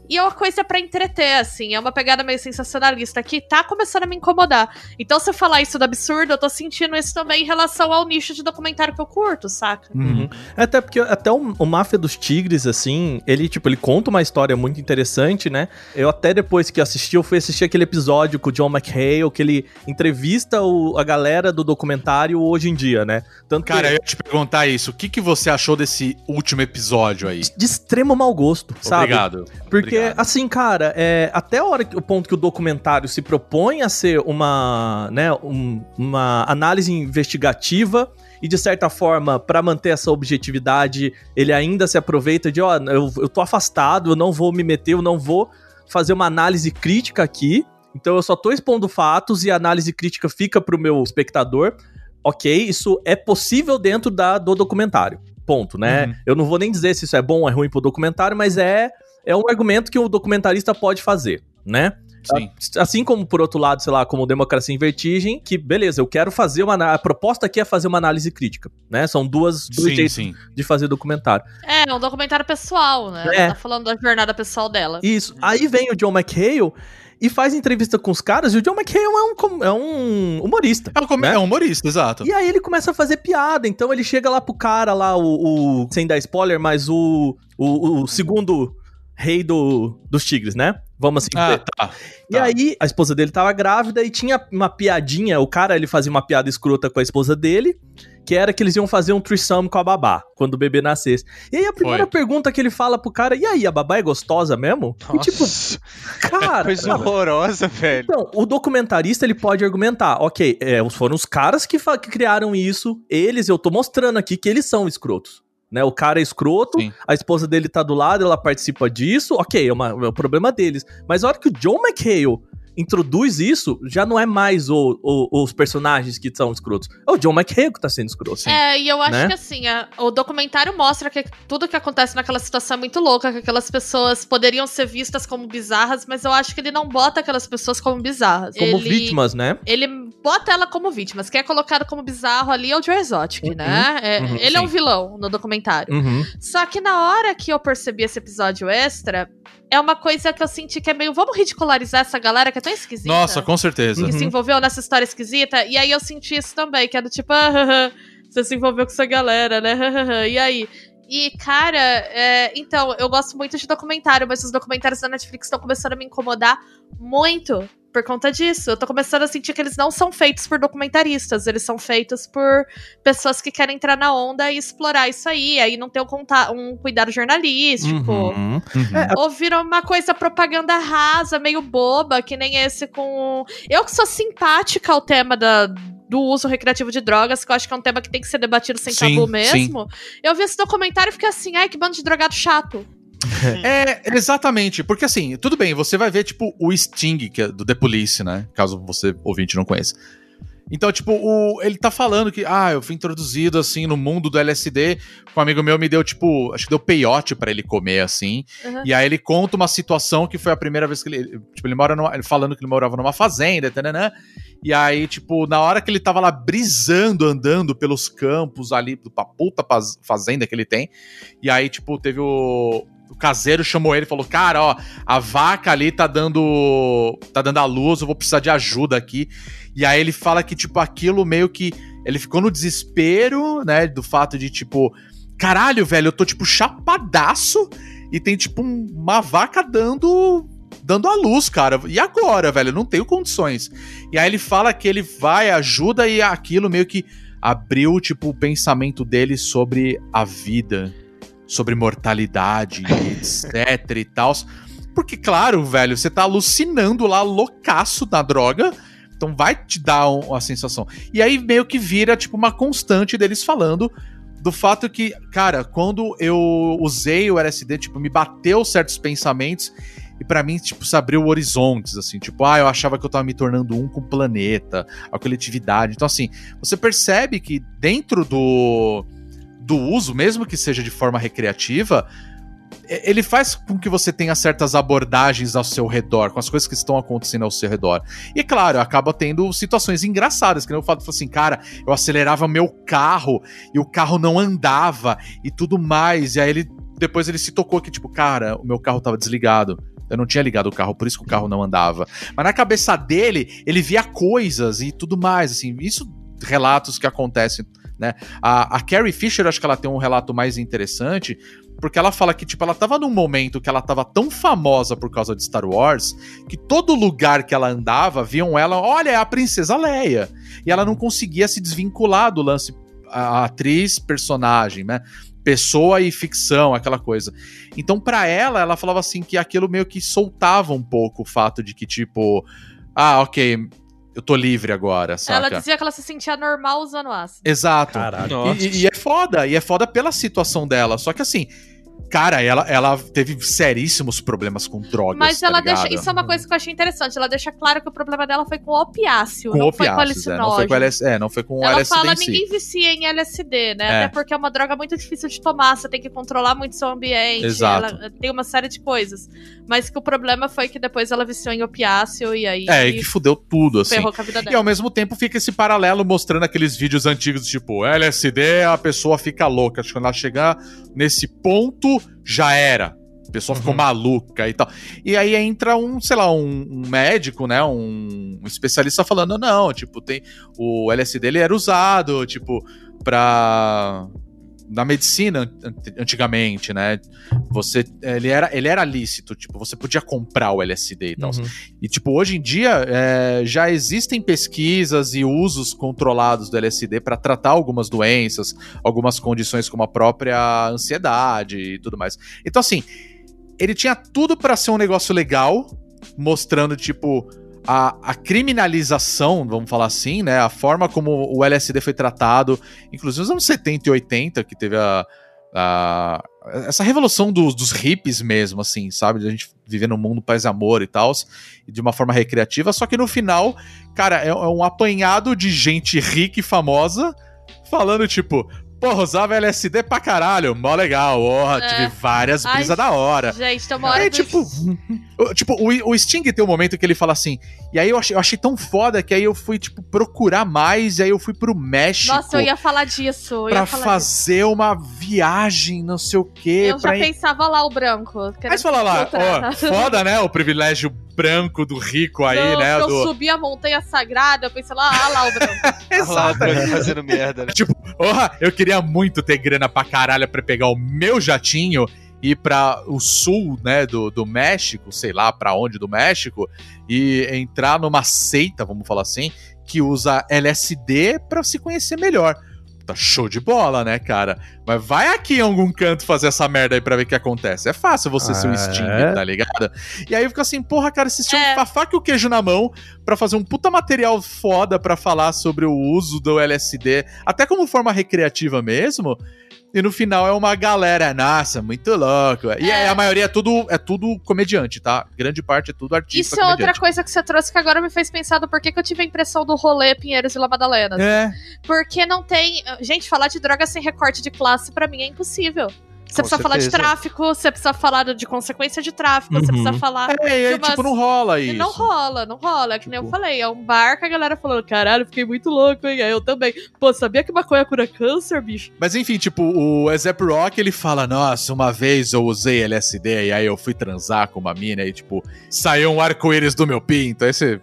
E é uma coisa pra entreter, assim, é uma pegada meio sensacionalista que tá começando a me incomodar. Então, se eu falar isso do absurdo, eu tô sentindo isso também em relação ao nicho de documentário que eu curto, saca? Uhum. Até porque até o, o Máfia dos Tigres, assim, ele, tipo, ele conta uma história muito interessante, né? Eu até depois que assisti, eu fui assistir aquele episódio com o John McHale, que ele entrevista o- a galera do documentário hoje em dia, né? Tanto Cara, eu que ia te perguntar isso. O que, que você achou desse último episódio aí? de extremo mau gosto, sabe? Obrigado. Porque, Obrigado. assim, cara, é, até a hora que, o ponto que o documentário se propõe a ser uma, né, um- uma análise investigativa e, de certa forma, pra manter essa objetividade, ele ainda se aproveita de, ó, eu, eu tô afastado, eu não vou me meter, eu não vou fazer uma análise crítica aqui, então eu só tô expondo fatos e a análise crítica fica pro meu espectador. Ok, isso é possível dentro da, do documentário. Ponto, né? Uhum. Eu não vou nem dizer se isso é bom ou é ruim pro documentário, mas é é um argumento que o documentarista pode fazer, né? Sim. Assim como, por outro lado, sei lá, como Democracia em Vertigem, que, beleza, eu quero fazer uma... A proposta aqui é fazer uma análise crítica, né? São duas, dois Sim, jeitos sim. de fazer documentário. É, é um documentário pessoal, né? É. Ela tá falando da jornada pessoal dela. Isso. Aí vem o John McHale e faz entrevista com os caras, e o John McHale é um, é um humorista. É um, Né? é um humorista, exato. E aí ele começa a fazer piada. Então ele chega lá pro cara lá, o. o- sem dar spoiler, mas o. O, o segundo rei do, dos tigres, né? Vamos assim Ah, dizer. tá. E tá. aí a esposa dele tava grávida e tinha uma piadinha. O cara ele fazia uma piada escrota com a esposa dele. Que era que eles iam fazer um threesome com a babá, quando o bebê nascesse. E aí a primeira Foi. pergunta que ele fala pro cara, e aí, a babá é gostosa mesmo? E tipo, Nossa, cara, coisa sabe? horrorosa, velho. Então, o documentarista ele pode argumentar, ok, é, foram os caras que, que criaram isso, eles, eu tô mostrando aqui que eles são escrotos. Né, o cara é escroto, Sim. a esposa dele tá do lado, ela participa disso, ok, é, uma- é o problema deles. Mas a hora que o John McHale introduz isso, já não é mais o, o- os personagens que são escrotos. É o John McHale que tá sendo escroto. É, e eu acho Né? que assim, a- o documentário mostra que tudo que acontece naquela situação é muito louca, que aquelas pessoas poderiam ser vistas como bizarras, mas eu acho que ele não bota aquelas pessoas como bizarras. Como ele, vítimas, né? Ele bota ela como vítimas. Quem é colocado como bizarro ali é o Joe Exotic, Uhum, né? É, uhum, ele é sim. um vilão no documentário. Uhum. Só que na hora que eu percebi esse episódio extra, é uma coisa que eu senti que é meio. Vamos ridicularizar essa galera que é tão esquisita. Nossa, com certeza. que Uhum. se envolveu nessa história esquisita. E aí eu senti isso também, que é do tipo, ah, você se envolveu com essa galera, né? e aí? E, cara, é, então, eu gosto muito de documentário, mas os documentários da Netflix estão começando a me incomodar muito por conta disso. Eu tô começando a sentir que eles não são feitos por documentaristas, eles são feitos por pessoas que querem entrar na onda e explorar isso aí, aí não ter um, conta- um cuidado jornalístico. Uhum. Uhum. É, Ou vira uma coisa propaganda rasa, meio boba, que nem esse com. Eu que sou simpática ao tema da, do uso recreativo de drogas, que eu acho que é um tema que tem que ser debatido sem Sim, tabu mesmo. Eu vi esse documentário e fiquei assim, ai, que bando de drogado chato. É, exatamente. Porque assim, tudo bem, você vai ver, tipo, o Sting, que é do The Police, né? Caso você, ouvinte, não conheça. Então, tipo, o, ele tá falando que, ah, eu fui introduzido, assim, no mundo do LSD. Um amigo meu me deu, tipo, acho que deu peiote pra ele comer, assim. Uhum. E aí ele conta uma situação que foi a primeira vez que ele. Tipo, ele mora numa, ele falando que ele morava numa fazenda, tananã. E aí, tipo, na hora que ele tava lá brisando, andando pelos campos ali, pra puta faz- fazenda que ele tem. E aí, tipo, teve o. O caseiro chamou ele e falou: Cara, ó, a vaca ali tá dando. tá dando a luz, eu vou precisar de ajuda aqui. E aí ele fala que, tipo, aquilo meio que. Ele ficou no desespero, né? Do fato de, tipo, caralho, velho, eu tô, tipo, chapadaço e tem, tipo, um- uma vaca dando. dando a luz, cara. E agora, velho? Eu não tenho condições. E aí ele fala que ele vai, ajuda e aquilo meio que abriu, tipo, o pensamento dele sobre a vida, sobre mortalidade, etc e tal. Porque, claro, velho, você tá alucinando lá, loucaço na droga. Então vai te dar um- uma sensação. E aí meio que vira, tipo, uma constante deles falando do fato que, cara, quando eu usei o LSD, tipo, me bateu certos pensamentos e pra mim, tipo, se abriu horizontes, assim, tipo, ah, eu achava que eu tava me tornando um com o planeta, a coletividade. Então, assim, você percebe que dentro do, do uso, mesmo que seja de forma recreativa, ele faz com que você tenha certas abordagens ao seu redor, com as coisas que estão acontecendo ao seu redor. E claro, acaba tendo situações engraçadas, que nem o fato assim, cara, eu acelerava meu carro e o carro não andava e tudo mais. E aí ele depois ele se tocou que tipo, cara, o meu carro tava desligado. Eu não tinha ligado o carro, por isso que o carro não andava. Mas na cabeça dele, ele via coisas e tudo mais, assim, isso relatos que acontecem, né? A, a Carrie Fisher, acho que ela tem um relato mais interessante, porque ela fala que, tipo, ela tava num momento que ela tava tão famosa por causa de Star Wars, que todo lugar que ela andava, viam ela, olha, é a princesa Leia. E ela não conseguia se desvincular do lance a, atriz, personagem, né? Pessoa e ficção, aquela coisa. Então, pra ela, ela falava assim que aquilo meio que soltava um pouco o fato de que, tipo, ah, ok, eu tô livre agora, saca? Ela dizia que ela se sentia normal usando ácido. Exato. Caralho. Nossa. E, e é foda, e é foda pela situação dela. Só que assim, cara, ela, ela teve seríssimos problemas com drogas. Mas tá ela ligado? deixa. Isso é uma coisa que eu achei interessante. Ela deixa claro que o problema dela foi com opiáceo, com não foi com opiáceos, é, não foi com LSD, é, não foi com Ela LSD fala, em si. ninguém vicia em LSD, né? É. Até porque é uma droga muito difícil de tomar, você tem que controlar muito seu ambiente. Exato. Ela tem uma série de coisas. Mas que o problema foi que depois ela viciou em opiáceo e aí É, e que fudeu tudo, assim. ferrou com a vida E dela. ao mesmo tempo fica esse paralelo mostrando aqueles vídeos antigos, tipo, LSD, a pessoa fica louca. Acho que quando ela chegar nesse ponto, já era. A pessoa ficou Uhum. maluca e tal. E aí entra um, sei lá, um, um médico, né? Um, um especialista falando, não, tipo, tem. O LSD ele era usado, tipo, pra. Na medicina ant- antigamente, né? Você. Ele era, ele era lícito, tipo, você podia comprar o LSD e tal. Uhum. E, tipo, hoje em dia é, já existem pesquisas e usos controlados do LSD para tratar algumas doenças, algumas condições como a própria ansiedade e tudo mais. Então, assim, ele tinha tudo para ser um negócio legal, mostrando, tipo, a, a criminalização, vamos falar assim, né? A forma como o LSD foi tratado, inclusive nos anos 70 e 80, que teve a. a- essa revolução dos, dos hippies mesmo, assim, sabe? De a gente viver num mundo paz e amor e tal, de uma forma recreativa, só que no final, cara, é, é um apanhado de gente rica e famosa falando, tipo, porra, usava LSD pra caralho, mó legal, ó, É. tive várias Ai, brisas da hora. Gente, tem uma hora É, do- tipo, o- tipo, o, o Sting tem um momento que ele fala assim, e aí eu achei, eu achei tão foda que aí eu fui, tipo, procurar mais, e aí eu fui pro México Nossa, eu ia falar disso. Eu pra falar disso. fazer uma viagem, não sei o quê. Eu já ir- pensava lá o branco. Aí você fala lá, ó, foda, né, o privilégio branco do rico aí, Não, né, Eu do... subi a montanha sagrada, eu pensei lá, ah lá o branco. Olha lá o branco fazendo merda. né? Porra, eu queria muito ter grana pra caralho pra pegar o meu jatinho e ir pra o sul, né, do, do México, sei lá pra onde do México, e entrar numa seita, vamos falar assim, que usa LSD pra se conhecer melhor. Tá show de bola, né, cara? Mas vai aqui em algum canto fazer essa merda aí pra ver o que acontece. É fácil você ser Ah, o Sting, é? tá ligado? E aí eu fico assim, porra, cara, vocês tinham É. a faca e o queijo na mão pra fazer um puta material foda pra falar sobre o uso do LSD, até como forma recreativa mesmo. E no final é uma galera, nossa, muito louco. E É. aí a maioria é tudo, é tudo comediante, tá? Grande parte é tudo artista Isso é outra coisa que você trouxe que agora me fez pensar do porquê que eu tive a impressão do rolê Pinheiros e La Madalena. É, Porque não tem. Gente, falar de droga sem recorte de classe pra mim é impossível. Você precisa falar de certeza. tráfico, você precisa falar de consequência de tráfico, você Uhum. precisa falar. é, e aí, de umas- tipo, não rola E isso. não rola, não rola. É que nem eu Tipo- falei, é um bar que a galera falando, caralho, fiquei muito louco, hein? Aí eu também. Pô, sabia que maconha cura câncer, bicho? Mas enfim, tipo, o Ezep Rock, ele fala, nossa, uma vez eu usei LSD e aí eu fui transar com uma mina e, tipo, saiu um arco-íris do meu pinto. Aí você,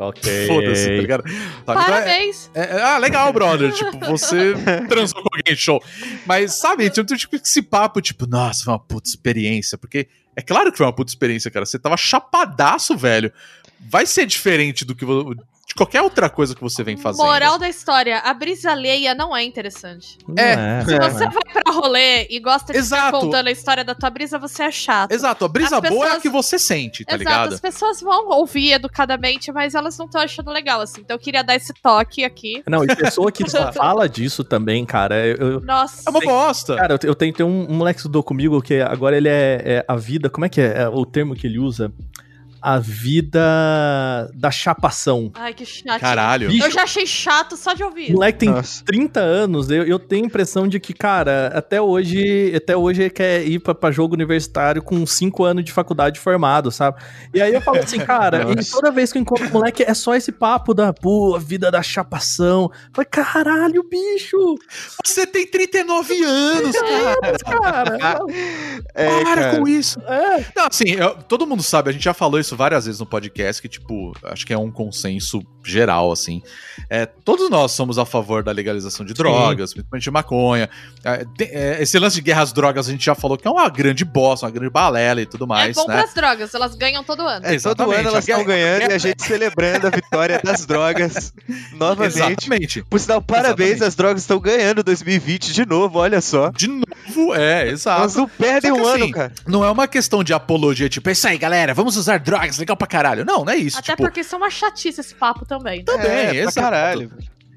Ok. foda-se, tá ligado? Sabe? Então é- Parabéns. É, é- ah, legal, brother. tipo, você transou com alguém, show. Mas, sabe, tipo, tipo, esse papo, tipo, nossa, foi uma puta experiência. Porque é claro que foi uma puta experiência, cara. Você tava chapadaço, velho. Vai ser diferente do que de qualquer outra coisa que você vem fazendo. Moral da história, a brisa alheia não é interessante. É. Se você vai pra rolê e gosta de Exato. ficar contando a história da tua brisa, você é chato. Exato, a brisa As boa é a pessoas- que você sente, tá Exato, ligado? as pessoas vão ouvir educadamente, mas elas não estão achando legal, assim. Então eu queria dar esse toque aqui. Não, e pessoa que só fala disso também, cara. Eu, Nossa. É uma bosta. cara, eu te- eu tenho, tem um, um moleque que estudou comigo que agora ele é, é a vida. Como é que é, é o termo que ele usa? A vida da chapação. Ai, que chato. Caralho. Bicho. Eu já achei chato só de ouvir O moleque tem Nossa. 30 anos, eu, eu tenho a impressão de que, cara, até hoje, até hoje ele quer ir pra, pra jogo universitário com 5 anos de faculdade formado, sabe? E aí eu falo assim, cara, e toda vez que eu encontro o moleque é só esse papo da pô, vida da chapação. Eu falei, caralho, bicho! Você tem 39 anos, cara. Cara, É, Para cara. com isso. é. Não, assim, eu- todo mundo sabe, a gente já falou isso várias vezes no podcast, que, tipo, acho que é um consenso geral, assim. É, todos nós somos a favor da legalização de drogas, principalmente de maconha. É, tem- é, esse lance de guerra às drogas a gente já falou que é uma grande bosta, uma grande balela e tudo mais, é bom né? pras drogas, elas ganham todo ano. É, Todo exatamente. ano elas estão ganhando e a gente celebrando a vitória das drogas novamente. Exatamente. Por sinal, parabéns, Exatamente. as drogas estão ganhando 2020 de novo, olha só. De novo, é, exato. Elas não perdem um ano, assim, cara. Não é uma questão de apologia, tipo, é isso aí, galera, vamos usar drogas, legal pra caralho. Não, não é isso. Até tipo, porque isso é uma chatice esse papo também. também, é, pra exato. caralho.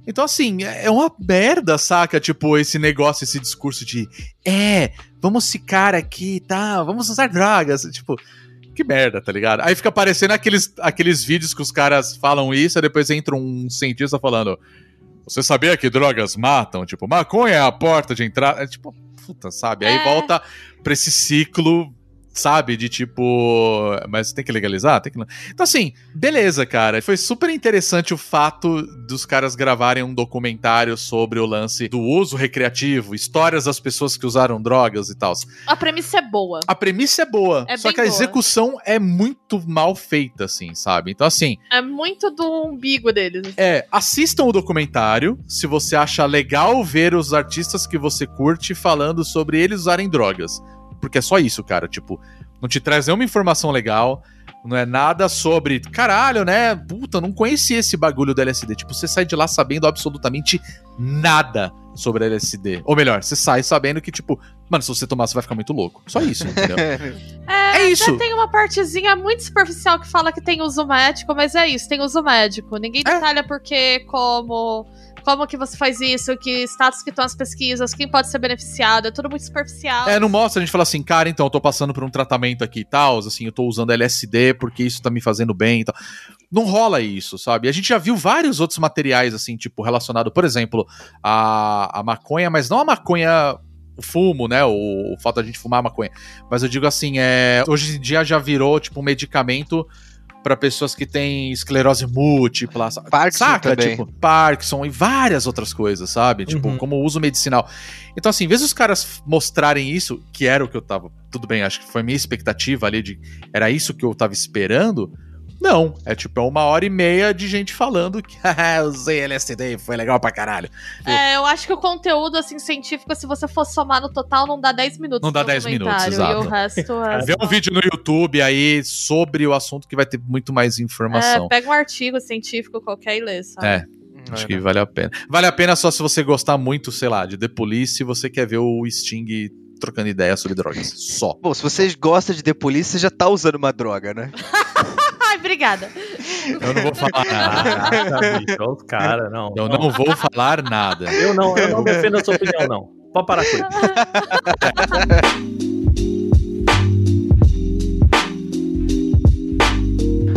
Então, assim, é uma merda, saca? Tipo, esse negócio, esse discurso de é, vamos ficar aqui, tá? Vamos usar drogas. Tipo, que merda, tá ligado? Aí fica aparecendo aqueles, aqueles vídeos que os caras falam isso, aí depois entra um cientista falando. Você sabia que drogas matam? Tipo, maconha é a porta de entrada. É tipo, puta, sabe? Aí É. volta pra esse ciclo, sabe? De tipo. Mas tem que legalizar? Tem que... Então, assim, beleza, cara. Foi super interessante o fato dos caras gravarem um documentário sobre o lance do uso recreativo, histórias das pessoas que usaram drogas e tal. A premissa é boa. A premissa é boa, É só que a boa. execução é muito mal feita, assim, sabe? Então, assim, É muito do umbigo deles. é, assistam o documentário se você acha legal ver os artistas que você curte falando sobre eles usarem drogas. Porque é só isso, cara. Tipo, não te traz nenhuma informação legal. Não é nada sobre. Caralho, né? Puta, não conhecia esse bagulho do LSD. Tipo, você sai de lá sabendo absolutamente nada sobre LSD. Ou melhor, você sai sabendo que, tipo, mano, se você tomar, você vai ficar muito louco. Só isso, entendeu? É, É isso. tem uma partezinha muito superficial que fala que tem uso médico, mas é isso, tem uso médico. Ninguém É. detalha porque, como. Como que você faz isso, que status que estão as pesquisas, quem pode ser beneficiado, é tudo muito superficial. É, não mostra, a gente fala assim, cara, então, eu tô passando por um tratamento aqui e tal, assim, eu tô usando LSD porque isso tá me fazendo bem e tal. Não rola isso, sabe? A gente já viu vários outros materiais, assim, tipo, relacionado, por exemplo, a, a maconha, mas não a maconha o fumo, né? O, o fato da gente fumar maconha. Mas eu digo assim, é, hoje em dia já virou tipo um medicamento para pessoas que têm esclerose múltipla, Parkinson saca? também. Tipo, Parkinson e várias outras coisas, sabe? Tipo, Uhum. como uso medicinal. Então, assim, em vez dos caras mostrarem isso, que era o que eu tava. Tudo bem, acho que foi minha expectativa ali de. Era isso que eu tava esperando. Não, é tipo, é uma hora e meia de gente falando que "Ah, eu usei LSD, foi legal pra caralho. É, eu acho que o conteúdo, assim, científico, se você for somar no total, não dá 10 minutos. Não dá de 10 minutos, exato. E o resto é. Vê um vídeo no YouTube aí sobre o assunto que vai ter muito mais informação. É, pega um artigo científico qualquer e lê, sabe? É, acho que vale a pena. Vale a pena só se você gostar muito, sei lá, de The Police e você quer ver o Sting trocando ideia sobre drogas. Só. Bom, se você gosta de The Police, você já tá usando uma droga, né? Obrigada. Eu não vou falar nada. Os caras, não. Eu não vou falar nada. Eu não, eu não defendo a sua opinião, não. Pode parar com isso.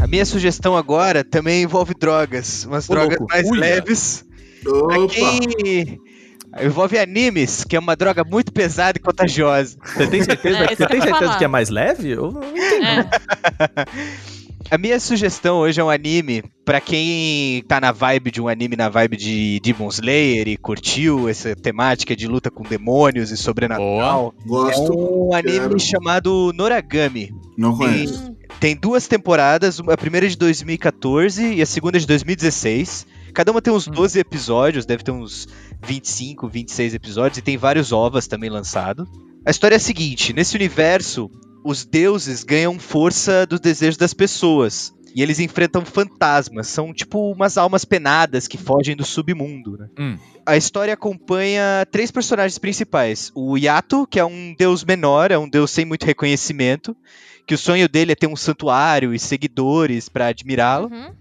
A minha sugestão agora também envolve drogas. Umas Ô, drogas louco. mais Uia. leves. Pra Opa! quem envolve animes, que é uma droga muito pesada e contagiosa. Você tem certeza, É, você que tem certeza falar. que é mais leve? Eu não entendi. É. A minha sugestão hoje é um anime pra quem tá na vibe de um anime na vibe de Demon Slayer e curtiu essa temática de luta com demônios e sobrenatural. É Gosto. um anime quero. chamado Noragami. Não conheço. Hum, Tem duas temporadas, a primeira é de 2014 e a segunda é de 2016. Cada uma tem uns 12 episódios, deve ter uns 25, 26 episódios, e tem vários ovas também lançados. A história é a seguinte: nesse universo, os deuses ganham força dos desejos das pessoas. E eles enfrentam fantasmas, são tipo umas almas penadas que fogem do submundo. Né? Hum. A história acompanha três personagens principais: o Yato, que é um deus menor, é um deus sem muito reconhecimento, que o sonho dele é ter um santuário e seguidores pra admirá-lo, uhum.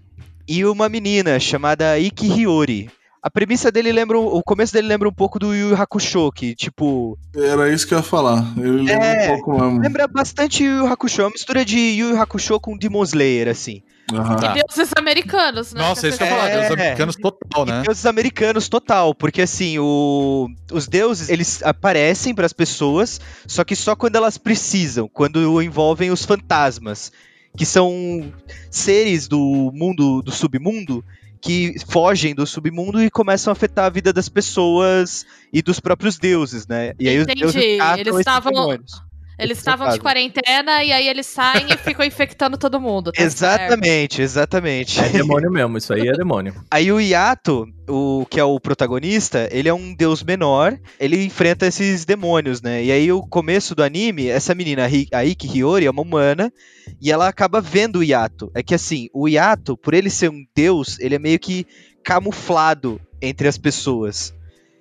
e uma menina chamada Iki Hiyori. A premissa dele lembra. O começo dele lembra um pouco do Yu Yu Hakusho, que, tipo. Era isso que eu ia falar. Ele lembra É, um pouco mesmo. Lembra bastante Yu Yu Hakusho. É uma mistura de Yu Yu Hakusho com Demon Slayer, assim. Tá. E deuses americanos, né? Nossa, isso que eu ia É. falar, Deus americanos total, né? E deuses americanos total, porque assim, o- os deuses, eles aparecem pras pessoas, só que só quando elas precisam, quando envolvem os fantasmas, que são seres do mundo, do submundo, que fogem do submundo e começam a afetar a vida das pessoas e dos próprios deuses, né? E aí Entendi, os deuses catam eles estavam- demônios. Eles estavam de quarentena e aí eles saem e ficam infectando todo mundo. tá certo? Exatamente, exatamente. É demônio mesmo, isso aí é demônio. Aí o Yato, o que é o protagonista, ele é um deus menor, ele enfrenta esses demônios, né? E aí o começo do anime, essa menina, a Iki Hiyori, é uma humana, e ela acaba vendo o Yato. É que assim, o Yato, por ele ser um deus, ele é meio que camuflado entre as pessoas.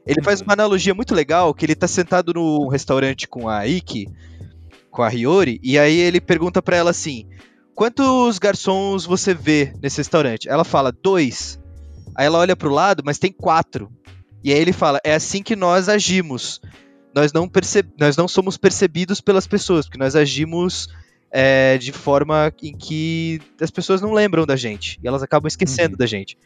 Ele faz uma analogia muito legal, que ele tá sentado no restaurante com a Iki, com a Hiyori, e aí ele pergunta pra ela assim: Quantos garçons você vê nesse restaurante? Ela fala, dois. Aí ela olha pro lado, mas tem quatro. E aí ele fala, é assim que nós agimos. Nós não, perce... nós não somos percebidos pelas pessoas, porque nós agimos é, de forma em que as pessoas não lembram da gente. E elas acabam esquecendo da gente.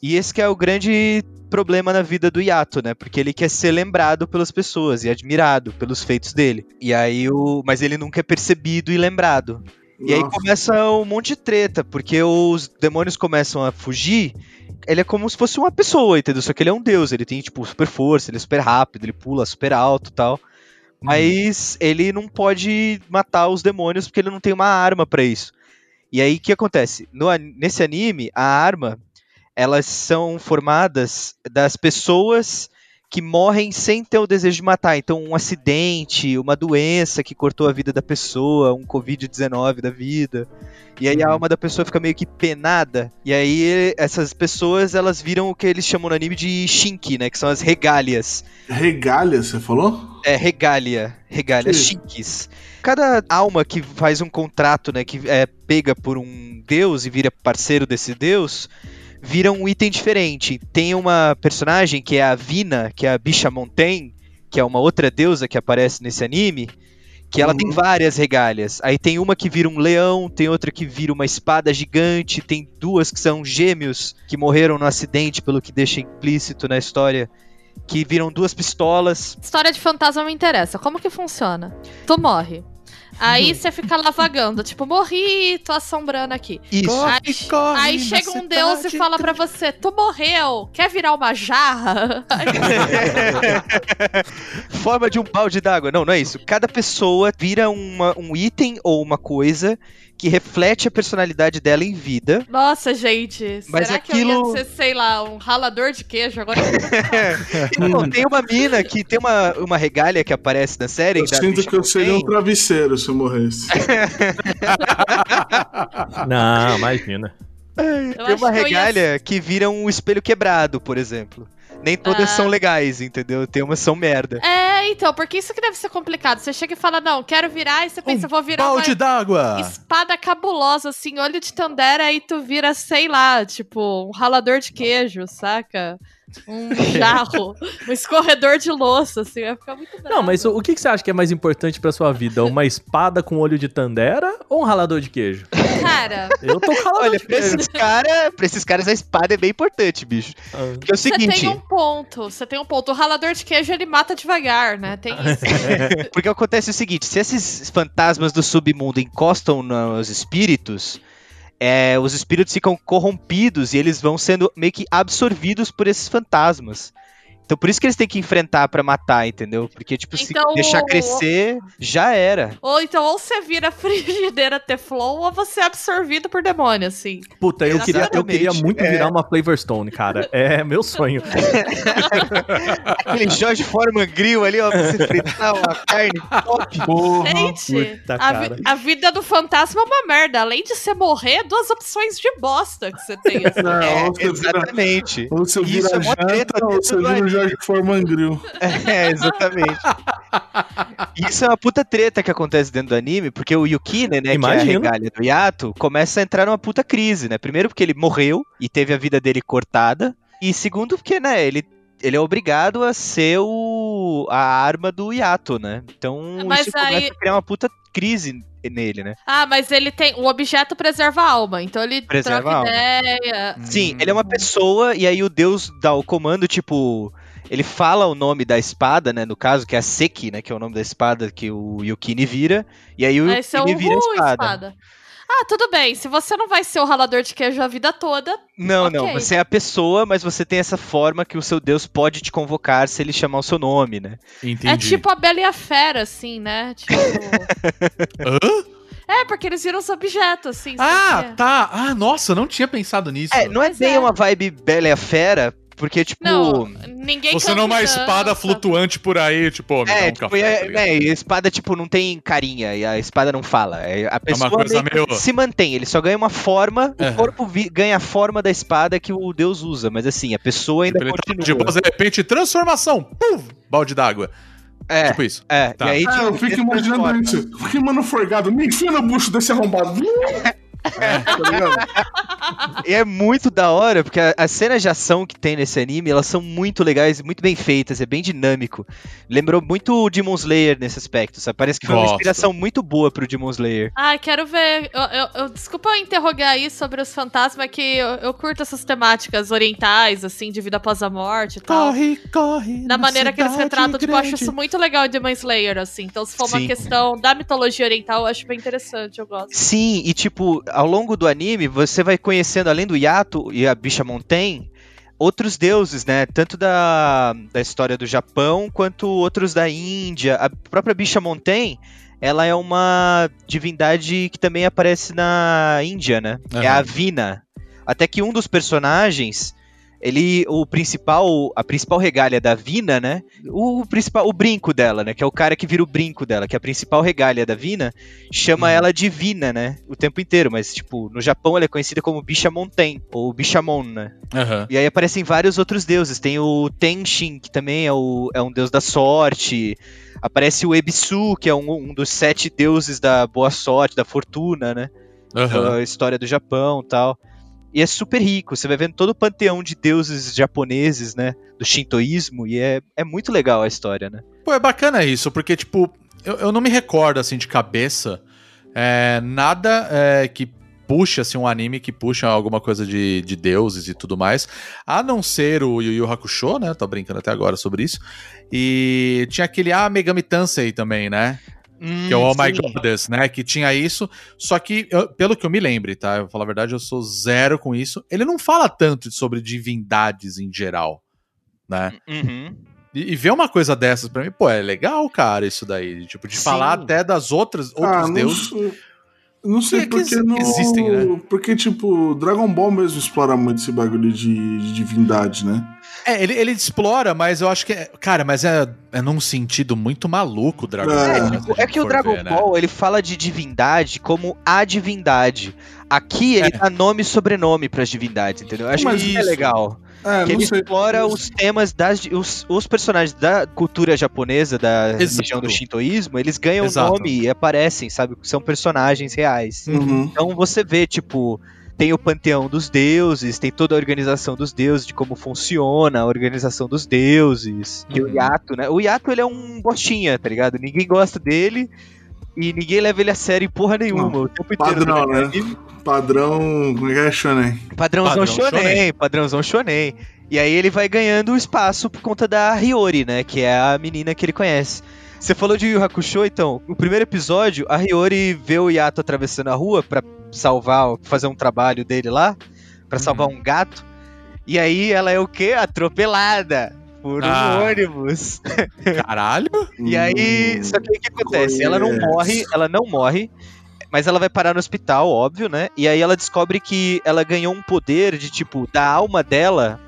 E esse que é o grande problema na vida do Yato, né? Porque ele quer ser lembrado pelas pessoas e admirado pelos feitos dele. E aí o. Mas ele nunca é percebido e lembrado. E aí Nossa. começa um monte de treta, porque os demônios começam a fugir. Ele é como se fosse uma pessoa, entendeu? Só que ele é um deus, ele tem, tipo, super força, ele é super rápido, ele pula super alto e tal. Mas ele não pode matar os demônios porque ele não tem uma arma pra isso. E aí o que acontece? No nesse anime, a arma, elas são formadas das pessoas que morrem sem ter o desejo de matar. Então, um acidente, uma doença que cortou a vida da pessoa, um Covid-19 da vida. E aí a alma da pessoa fica meio que penada. E aí essas pessoas, elas viram o que eles chamam no anime de shinki, né? Que são as regálias. Regalha, você falou? É, regália. Regálias, Sim. shinks. Cada alma que faz um contrato, né? Que é pega por um deus e vira parceiro desse deus, vira um item diferente. Tem uma personagem que é a Vina, que é a bicha Montaigne, que é uma outra deusa que aparece nesse anime, que ela Uhum. tem várias regalhas. Aí tem uma que vira um leão, tem outra que vira uma espada gigante, tem duas que são gêmeos que morreram no acidente, pelo que deixa implícito na história, que viram duas pistolas. História de fantasma me interessa. Como que funciona? Tu morre. Aí você fica lá vagando, tipo, morri, tô assombrando aqui. Isso. Aí, corre aí chega um deus e fala pra você: Tu morreu, quer virar uma jarra? Forma de um balde d'água. Não, não é isso. Cada pessoa vira uma- um item ou uma coisa que reflete a personalidade dela em vida. Nossa, gente. Mas será que aquilo- eu ia ser, sei lá, um ralador de queijo agora? Não, tem uma mina que tem uma, uma regalha que aparece na série. Eu sinto que eu seria um travesseiro se eu morresse. Não, imagina. Eu Tem uma que eu ia- regalha que vira um espelho quebrado, por exemplo. Nem todas Ah. são legais, entendeu? Tem umas que são merda. É, então, porque isso que deve ser complicado. Você chega e fala, não, quero virar, e você pensa, vou virar Balde d'água! espada cabulosa, assim, olho de tandera, aí tu vira, sei lá, tipo, um ralador de queijo, saca? Um jarro, um escorredor de louça, assim, vai ficar muito bravo. Não, mas o, o que, que você acha que é mais importante pra sua vida? Uma espada com olho de tandera ou um ralador de queijo? Cara, Eu tô ralador Olha, de pra queijo. esses caras, pra esses caras a espada é bem importante, bicho. Ah. Porque é o você seguinte, tem um ponto, você tem um ponto. O ralador de queijo, ele mata devagar, né? Tem isso. porque acontece o seguinte, se esses fantasmas do submundo encostam nos espíritos, é, os espíritos ficam corrompidos e eles vão sendo meio que absorvidos por esses fantasmas. Então por isso que eles têm que enfrentar pra matar, entendeu? Porque, tipo, Então, se deixar crescer, já era. Ou então, ou você vira frigideira Teflon, ou você é absorvido por demônio, assim. Puta, eu queria, eu Exatamente, queria muito é. virar uma Flavor Stone, cara. É meu sonho. Aquele Jorge Foreman Grill ali, ó, pra você fritar uma carne top. Porra. Gente, puta, a, vi- a vida do fantasma é uma merda. Além de você morrer, duas opções de bosta que você tem. assim. Não, É, você vira, exatamente. ou você Isso vira é mó treta dentro do. Jorge Forman Grill. É, exatamente. Isso é uma puta treta que acontece dentro do anime, porque o Yukine, né, que é a regalha do Yato, começa a entrar numa puta crise, né? Primeiro porque ele morreu e teve a vida dele cortada, e segundo porque, né, ele ele é obrigado a ser o, a arma do Yato, né? Então Mas isso começa aí- a criar uma puta crise nele, né? Ah, mas ele tem. O objeto preserva a alma. Então ele Preserva troca a alma. ideia. Sim, ele é uma pessoa e aí o deus dá o comando, tipo, ele fala o nome da espada, né, no caso, que é a Seki, né, que é o nome da espada que o Yukini vira, e aí o Aí você é Yukini um vira a espada. espada. Ah, tudo bem. Se você não vai ser o ralador de queijo a vida toda, Não, Ok. não, você é a pessoa, mas você tem essa forma que o seu deus pode te convocar se ele chamar o seu nome, né? Entendi. é tipo a Bela e a Fera, assim, né? Tipo. Hã? é, porque eles viram os objetos, assim. Ah, tá. Ah, nossa, não tinha pensado nisso. É, não é bem é. uma vibe Bela e a Fera, porque, tipo... Não, ninguém Você não é uma espada flutuante por aí, tipo, ó, me dá É, um tipo, café. é, tá é, a espada, tipo, não tem carinha, e a espada não fala. É, a pessoa coisa meio se mantém, ele só ganha uma forma, o corpo ganha a forma da espada que o deus usa, mas assim, a pessoa ainda Tipo, ele tá continua. de boa, de repente, transformação. Puf, balde d'água. é, Tipo isso. é, Tá. e aí, Ah, tipo, eu fico imaginando isso. Fico mano forgado. Me enfia no bucho desse arrombado. Tá ligado? E é muito da hora, porque as cenas de ação que tem nesse anime, elas são muito legais, muito bem feitas, é bem dinâmico. Lembrou muito o Demon Slayer nesse aspecto, sabe? Parece que foi uma inspiração muito boa pro Demon Slayer. Ah, quero ver. Eu, eu- eu- desculpa eu interrogar aí sobre os fantasmas, que eu, eu curto essas temáticas orientais, assim, de vida após a morte e tal. Corre, corre. Da na maneira que eles retratam, tipo, eu acho grande. isso muito legal em Demon Slayer, assim. Então, se for uma Sim. questão da mitologia oriental, eu acho bem interessante, eu gosto. Sim, e tipo, ao longo do anime, você vai conhecendo, além do Yato e a bicha Montaigne, outros deuses, né? Tanto da, da história do Japão, quanto outros da Índia. A própria bicha Montaigne, ela é uma divindade que também aparece na Índia, né? É a. Vina. Até que um dos personagens, ele, o principal, a principal regalha da Vina, né? O principal, o brinco dela, né? Que é o cara que vira o brinco dela, que é a principal regalha da Vina, chama Uhum. ela de Vina, né? O tempo inteiro, mas tipo, no Japão ela é conhecida como Bicha Montaigne, ou Bichamon, né? Aham. E aí aparecem vários outros deuses. Tem o Tenshin, que também é, o, é um deus da sorte. Aparece o Ebisu, que é um, um dos sete deuses da boa sorte, da fortuna, né? A história do Japão tal. E é super rico. Você vai vendo todo o panteão de deuses japoneses, né? Do shintoísmo. E é, é muito legal a história, né? Pô, é bacana isso, porque, tipo, eu, eu não me recordo, assim, de cabeça, é, nada é, que puxa, assim, um anime que puxa alguma coisa de, de deuses e tudo mais, a não ser o Yu Yu Hakusho, né? Tô brincando até agora sobre isso. E tinha aquele Ah, Megami Tensei também, né? Que é o Oh My sim. Goddess, né? Que tinha isso. Só que, eu- pelo que eu me lembre, tá? Eu vou falar a verdade, eu sou zero com isso. Ele não fala tanto sobre divindades em geral, né? Uhum. E, e ver uma coisa dessas pra mim, pô, é legal, cara, isso daí. Tipo, de Sim. falar até das outras, outros Ah, não deuses. sei- Não sei que porque não. existem, né? Porque, tipo, Dragon Ball mesmo explora muito esse bagulho de, de divindade, né? É, ele, ele explora, mas eu acho que. É, cara, mas é, é num sentido muito maluco o Dragon É, Ball. É, né, tipo, é que o Dragon ver, né? Ball, ele fala de divindade como a divindade. Aqui ele É. dá nome e sobrenome pras divindades, entendeu? Eu acho Mas que isso é isso- legal. É, que ele sei. explora os temas das. Os, os personagens da cultura japonesa, da Exato. religião do shintoísmo, eles ganham Exato. nome e aparecem, sabe? São personagens reais. Uhum. Então você vê, tipo, tem o panteão dos deuses, tem toda a organização dos deuses, de como funciona a organização dos deuses. E o Uhum. Yato, né? O Yato, ele é um bostinha, tá ligado? Ninguém gosta dele e ninguém leva ele a sério em porra nenhuma. Não, o tempo inteiro. Padrão, né? né? Padrão. Como é que é, Shonen? Padrãozão Padrão shonen, shonen. padrãozão shonen. E aí ele vai ganhando espaço por conta da Hiyori, né? Que é a menina que ele conhece. Você falou de Yu Hakusho, então. No primeiro episódio, a Hiyori vê o Yato atravessando a rua pra salvar, fazer um trabalho dele lá, pra Uhum. salvar um gato. E aí ela é o quê? Atropelada por um Ah. ônibus. Caralho? E aí, Hum, só que o que acontece? Ela não morre, ela não morre, mas ela vai parar no hospital, óbvio, né? E aí ela descobre que ela ganhou um poder de, tipo, da alma dela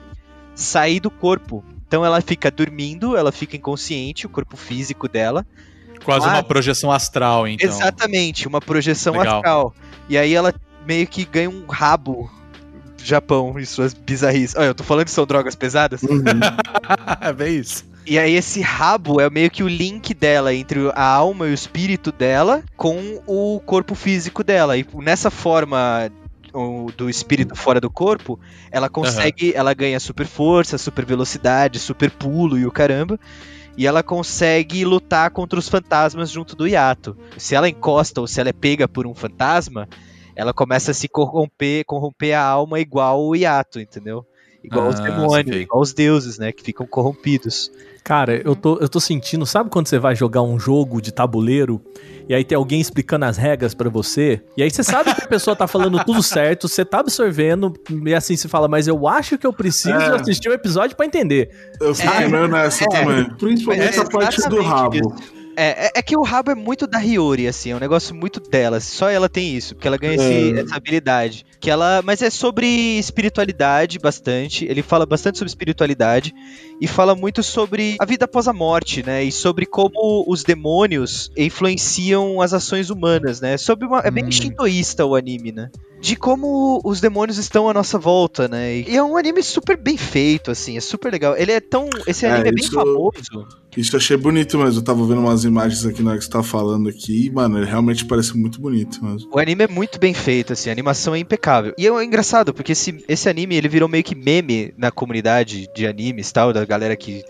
sair do corpo. Então ela fica dormindo, ela fica inconsciente, o corpo físico dela. Quase Ah. uma projeção astral, então. Exatamente, uma projeção Legal. astral. E aí ela meio que ganha um rabo. Japão e suas bizarrices. Olha, eu tô falando que são drogas pesadas. Uhum. é bem isso. E aí esse rabo é meio que o link dela entre a alma e o espírito dela com o corpo físico dela. E nessa forma do espírito fora do corpo, ela consegue, ela ganha super força, super velocidade, super pulo e o caramba. E ela consegue lutar contra os fantasmas junto do Yato. Se ela encosta ou se ela é pega por um fantasma, ela começa a se corromper, corromper a alma igual o Yato, entendeu? Igual os Ah, demônios, saquei. igual os deuses, né? Que ficam corrompidos. Cara, eu tô, eu tô sentindo, sabe quando você vai jogar um jogo de tabuleiro e aí tem alguém explicando as regras pra você? E aí você sabe que a pessoa tá falando tudo certo, você tá absorvendo e assim se fala, mas eu acho que eu preciso É. assistir o episódio pra entender. Eu fico É. meio nessa É. também. Principalmente É a parte do rabo. É, é, é que o rabo é muito da Hiyori, assim, é um negócio muito dela. Só ela tem isso, porque ela ganha esse- É. essa habilidade. Que ela, mas é sobre espiritualidade bastante. Ele fala bastante sobre espiritualidade e fala muito sobre a vida após a morte, né? E sobre como os demônios influenciam as ações humanas, né? Sobre uma, é bem Hum. shintoísta o anime, né? De como os demônios estão à nossa volta, né? E é um anime super bem feito, assim, é super legal. Ele é tão. Esse É, anime é, bem isso- famoso. Isso eu achei bonito mesmo. Eu tava vendo umas imagens aqui na hora que você tá falando aqui. E, mano, ele realmente parece muito bonito mesmo. O anime é muito bem feito, assim, a animação é impecável. E é engraçado, porque esse, esse anime ele virou meio que meme na comunidade de animes e tal, da galera que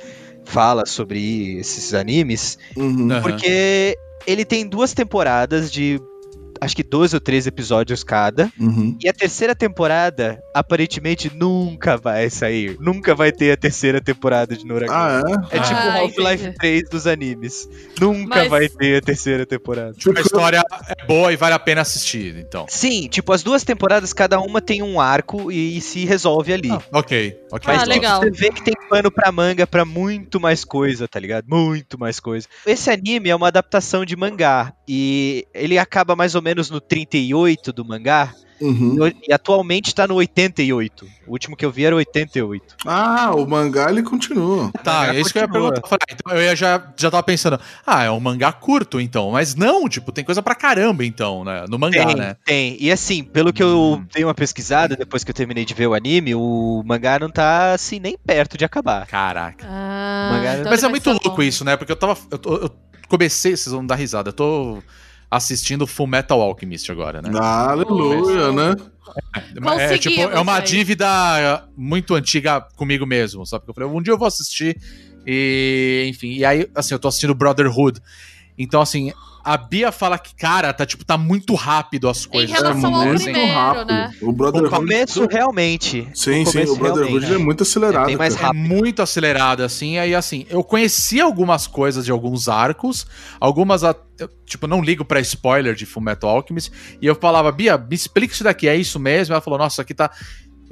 fala sobre esses animes, Uhum. Porque ele tem duas temporadas de acho que 12 ou 13 episódios cada. Uhum. E a terceira temporada, aparentemente, nunca vai sair. Nunca vai ter a terceira temporada de Noragon. Ah, é? É tipo Ah, Half-Life entendi. 3 dos animes. Nunca Mas- vai ter a terceira temporada. A história é boa e vale a pena assistir, então. Sim, tipo, as duas temporadas, cada uma tem um arco e, se resolve ali. Ah, ok, ok. Ah, Mas tipo, legal. você vê que tem pano pra manga pra muito mais coisa, tá ligado? Muito mais coisa. Esse anime é uma adaptação de mangá. E ele acaba mais ou menos no 38 do mangá. Uhum. E atualmente tá no 88. O último que eu vi era o 88. Ah, o mangá ele continua. Tá, é isso que eu ia continua. perguntar. Ah, então eu ia já, já tava pensando, ah, é um mangá curto, então. Mas não, tipo, tem coisa pra caramba, então, né? No mangá, Tem, né? tem. E assim, pelo que eu Hum. dei uma pesquisada depois que eu terminei de ver o anime, o mangá não tá assim nem perto de acabar. Caraca. Ah, Mangá- então Mas é muito louco longo. isso, né? Porque eu tava. Eu, eu comecei, vocês vão dar risada. Eu tô assistindo Full Metal Alchemist agora, né? Aleluia, né? É, tipo, é uma dívida muito antiga comigo mesmo, sabe? Porque eu falei, um dia eu vou assistir e, enfim, e aí, assim, eu tô assistindo Brotherhood. Então, assim, a Bia fala que, cara, tá, tipo, tá muito rápido as coisas. relação ao muito primeiro, rápido. né? O O começo realmente. Sim, o sim, começo o Brotherhood é muito acelerado. É mais cara. É muito acelerado, assim. Aí, assim, eu conheci algumas coisas de alguns arcos. Algumas, eu, tipo, não ligo pra spoiler de Fullmetal Alchemist. E eu falava, Bia, me explica isso daqui, é isso mesmo? Ela falou, nossa, isso aqui tá...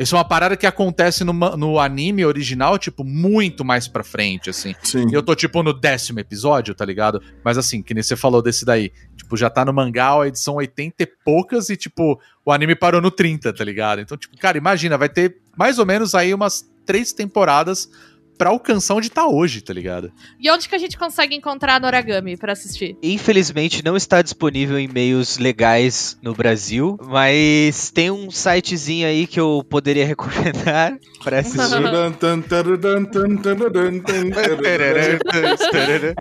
Isso é uma parada que acontece no, no anime original, tipo, muito mais pra frente, assim. Sim. E eu tô, tipo, no décimo episódio, tá ligado? Mas assim, que nem você falou desse daí. Tipo, já tá no mangá, a edição 80 e poucas e, tipo, o anime parou no 30, tá ligado? Então, tipo, cara, imagina, vai ter mais ou menos aí umas três temporadas pra alcançar onde tá hoje, tá ligado? E onde que a gente consegue encontrar Noragami pra assistir? Infelizmente não está disponível em meios legais no Brasil, mas tem um sitezinho aí que eu poderia recomendar para assistir.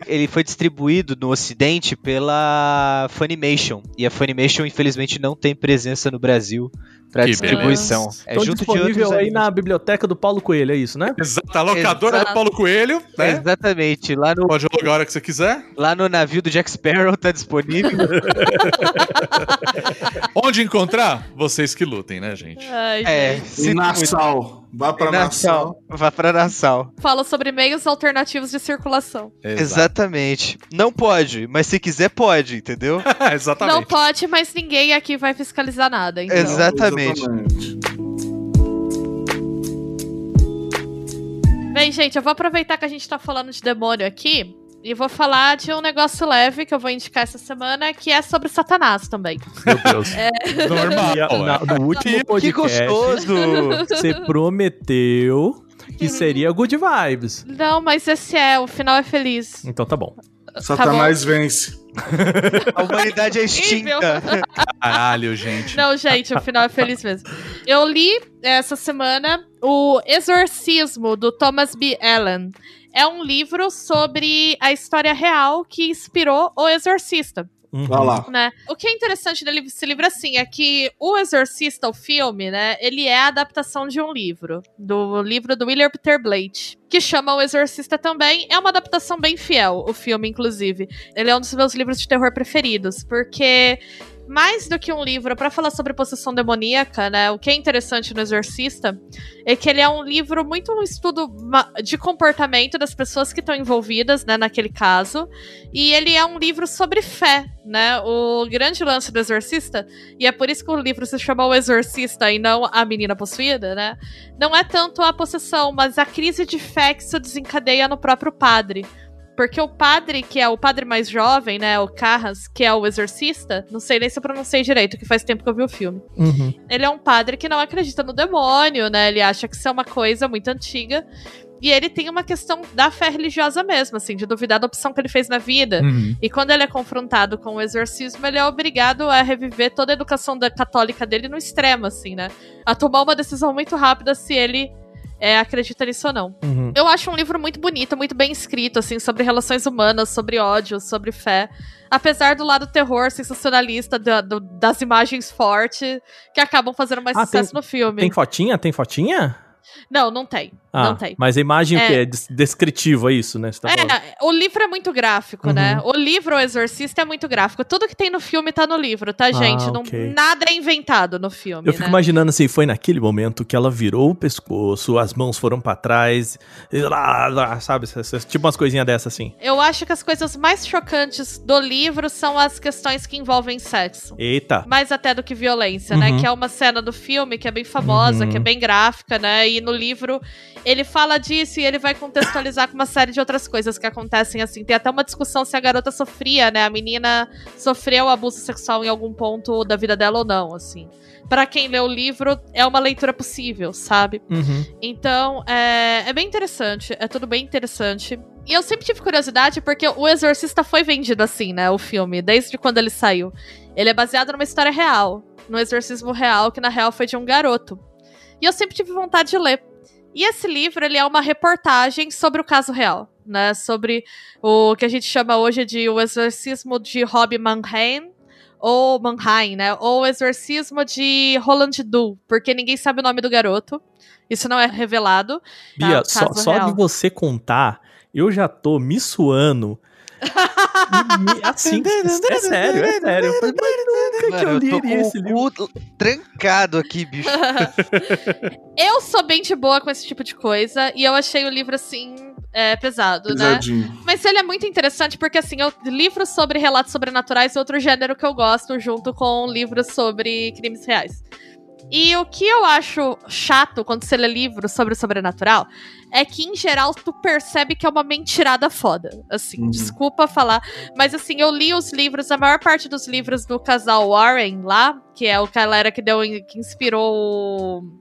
Ele foi distribuído no ocidente pela Funimation, e a Funimation infelizmente não tem presença no Brasil para Que distribuição. É Então junto de disponível outros aí animes. na biblioteca do Paulo Coelho, é isso, né? Exato, a locadora Exato. do Paulo Coelho, né? Exatamente, lá no, Pode alugar a hora que você quiser. lá no navio do Jack Sparrow tá disponível. Onde encontrar? Vocês que lutem, né, gente? Ai, é, gente. se Nassau. Vá pra Nassau. Nassau. Vá pra Nassau. Fala sobre meios alternativos de circulação. Exato. Exatamente. Não pode, mas se quiser pode, entendeu? Exatamente. Não pode, mas ninguém aqui vai fiscalizar nada. Então. Exatamente. Bem, gente, eu vou aproveitar que a gente tá falando de demônio aqui e vou falar de um negócio leve que eu vou indicar essa semana, que é sobre Satanás também. Meu Deus. Normal. E a- na- é. no último Que podcast, gostoso! você prometeu que seria good vibes. Não, mas esse é, o final é feliz. Então tá bom. Satanás vence. A humanidade é extinta. Caralho, gente. Não, gente, o final é feliz mesmo. Eu li essa semana o Exorcismo, do Thomas B. Allen. É um livro sobre a história real que inspirou o Exorcista. Uhum. Vai lá. né? O que é interessante desse livro, assim, é que O Exorcista, o filme, né, ele é a adaptação de um livro, do livro do William Peter Blatty, que chama O Exorcista também. É uma adaptação bem fiel, o filme, inclusive. Ele é um dos meus livros de terror preferidos, porque mais do que um livro para falar sobre possessão demoníaca, né? O que é interessante no Exorcista é que ele é um livro muito um estudo de comportamento das pessoas que estão envolvidas, né, naquele caso. E ele é um livro sobre fé, né? O grande lance do Exorcista, e é por isso que o livro se chama O Exorcista e não A Menina Possuída, né? Não é tanto a possessão, mas a crise de fé que se desencadeia no próprio padre. Porque o padre, que é o padre mais jovem, né? O Carras, que é o exorcista, não sei nem se eu pronunciei direito, que faz tempo que eu vi o filme. Uhum. Ele é um padre que não acredita no demônio, né? Ele acha que isso é uma coisa muito antiga. E ele tem uma questão da fé religiosa mesmo, assim, de duvidar da opção que ele fez na vida. Uhum. E quando ele é confrontado com o exorcismo, ele é obrigado a reviver toda a educação da católica dele no extremo, assim, né? A tomar uma decisão muito rápida se ele é, acredita nisso ou não. Uhum. Eu acho um livro muito bonito, muito bem escrito, assim, sobre relações humanas, sobre ódio, sobre fé. Apesar do lado terror sensacionalista da- do- das imagens fortes que acabam fazendo mais Ah, sucesso tem- no filme. Tem fotinha? Tem fotinha? Não, não tem. Ah, não tem. Mas a imagem o É. quê? É des- descritivo, é isso, né? Tá? É, o livro é muito gráfico, Uhum. né? O livro O Exorcista é muito gráfico. Tudo que tem no filme tá no livro, tá, gente? Não, Ah, ok. nada é inventado no filme, Eu fico né? imaginando assim, foi naquele momento que ela virou o pescoço, as mãos foram pra trás, e lá, lá, sabe? Tipo umas coisinhas dessas assim. Eu acho que as coisas mais chocantes do livro são as questões que envolvem sexo. Eita. Mais até do que violência, né? Uhum. Que é uma cena do filme que é bem famosa, Uhum. que é bem gráfica, né? E no livro ele fala disso e ele vai contextualizar com uma série de outras coisas que acontecem assim. Tem até uma discussão se a garota sofria, né? A menina sofreu abuso sexual em algum ponto da vida dela ou não, assim. Pra quem lê o livro, é uma leitura possível, sabe? Uhum. Então, é, é bem interessante, é tudo bem interessante. E eu sempre tive curiosidade porque o Exorcista foi vendido assim, né? O filme, desde quando ele saiu. Ele é baseado numa história real, num exorcismo real, que na real foi de um garoto. E eu sempre tive vontade de ler. E esse livro, ele é uma reportagem sobre o caso real, né? Sobre o que a gente chama hoje de o exorcismo de Rob Manheim, ou Mannheim, né? Ou o exorcismo de Roland Du, porque ninguém sabe o nome do garoto. Isso não é revelado. tá? Bia, só, só de você contar, eu já tô me suando. Assim, é sério, é sério. Eu falei, mas nunca que eu Mano, eu tô com esse livro. trancado aqui, bicho. eu sou bem de boa com esse tipo de coisa e eu achei o livro assim é, pesado, né? Pesadinho. Mas ele é muito interessante porque, assim, eu, livros sobre relatos sobrenaturais é outro gênero que eu gosto, junto com livros sobre crimes reais. E o que eu acho chato quando você lê livros sobre o sobrenatural é que, em geral, tu percebe que é uma mentirada foda. Assim, Uhum. desculpa falar. Mas, assim, eu li os livros, a maior parte dos livros do casal Warren lá, que é o galera que deu, que inspirou. o-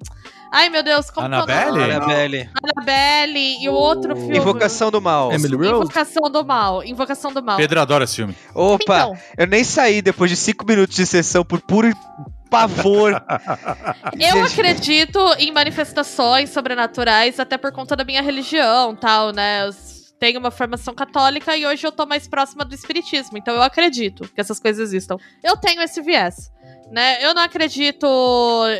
Ai, meu Deus, como que é? Annabelle? Annabelle. Annabelle e o outro filme. Invocação do Mal. Emily Rose? Invocação do Mal. Invocação do Mal. Pedro adora esse filme. Opa, Então, eu nem saí depois de cinco minutos de sessão por puro pavor. eu Gente, acredito em manifestações sobrenaturais até por conta da minha religião, tal, né? Eu tenho uma formação católica e hoje eu tô mais próxima do espiritismo, então eu acredito que essas coisas existam. Eu tenho esse viés, né? Eu não acredito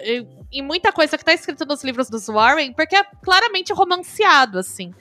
em- em muita coisa que tá escrito nos livros dos Warren, porque é claramente romanceado, assim.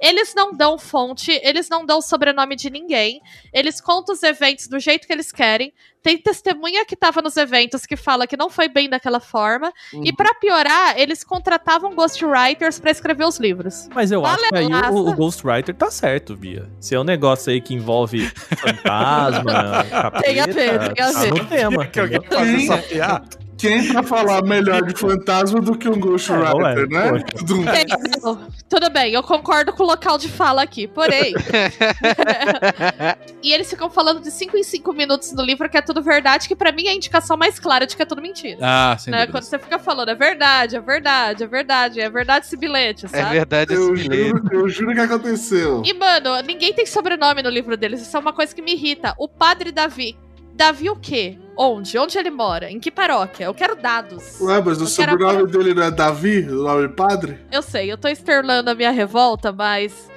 Eles não dão fonte, eles não dão sobrenome de ninguém, eles contam os eventos do jeito que eles querem. Tem testemunha que tava nos eventos que fala que não foi bem daquela forma. E pra piorar, eles contratavam ghostwriters pra escrever os livros. Mas eu acho que aí o, o. Ghostwriter tá certo, Bia. Se é um negócio aí que envolve fantasma, capeta, Tem a ver, tem a tá ver. no tema. Que alguém faça essa piada. Quem pra falar melhor de fantasma do que um Ghostwriter, É, né? poxa. Tudo- Entendeu? Tudo bem, eu concordo com o local de fala aqui, porém. e eles ficam falando de 5 em 5 minutos no livro que é tudo verdade, que pra mim é a indicação mais clara de que é tudo mentira. Ah, sem né? Quando você fica falando, é verdade, é verdade, é verdade, é verdade esse bilhete, É sabe? verdade esse Eu bilhete. juro, eu juro que aconteceu. E, mano, ninguém tem sobrenome no livro deles. Isso é uma coisa que me irrita. O padre Davi. Davi o quê? Onde? Onde ele mora? Em que paróquia? Eu quero dados. Ué, mas o Eu quero sobrenome dele não é Davi? O nome padre? Eu sei, eu tô externando a minha revolta, mas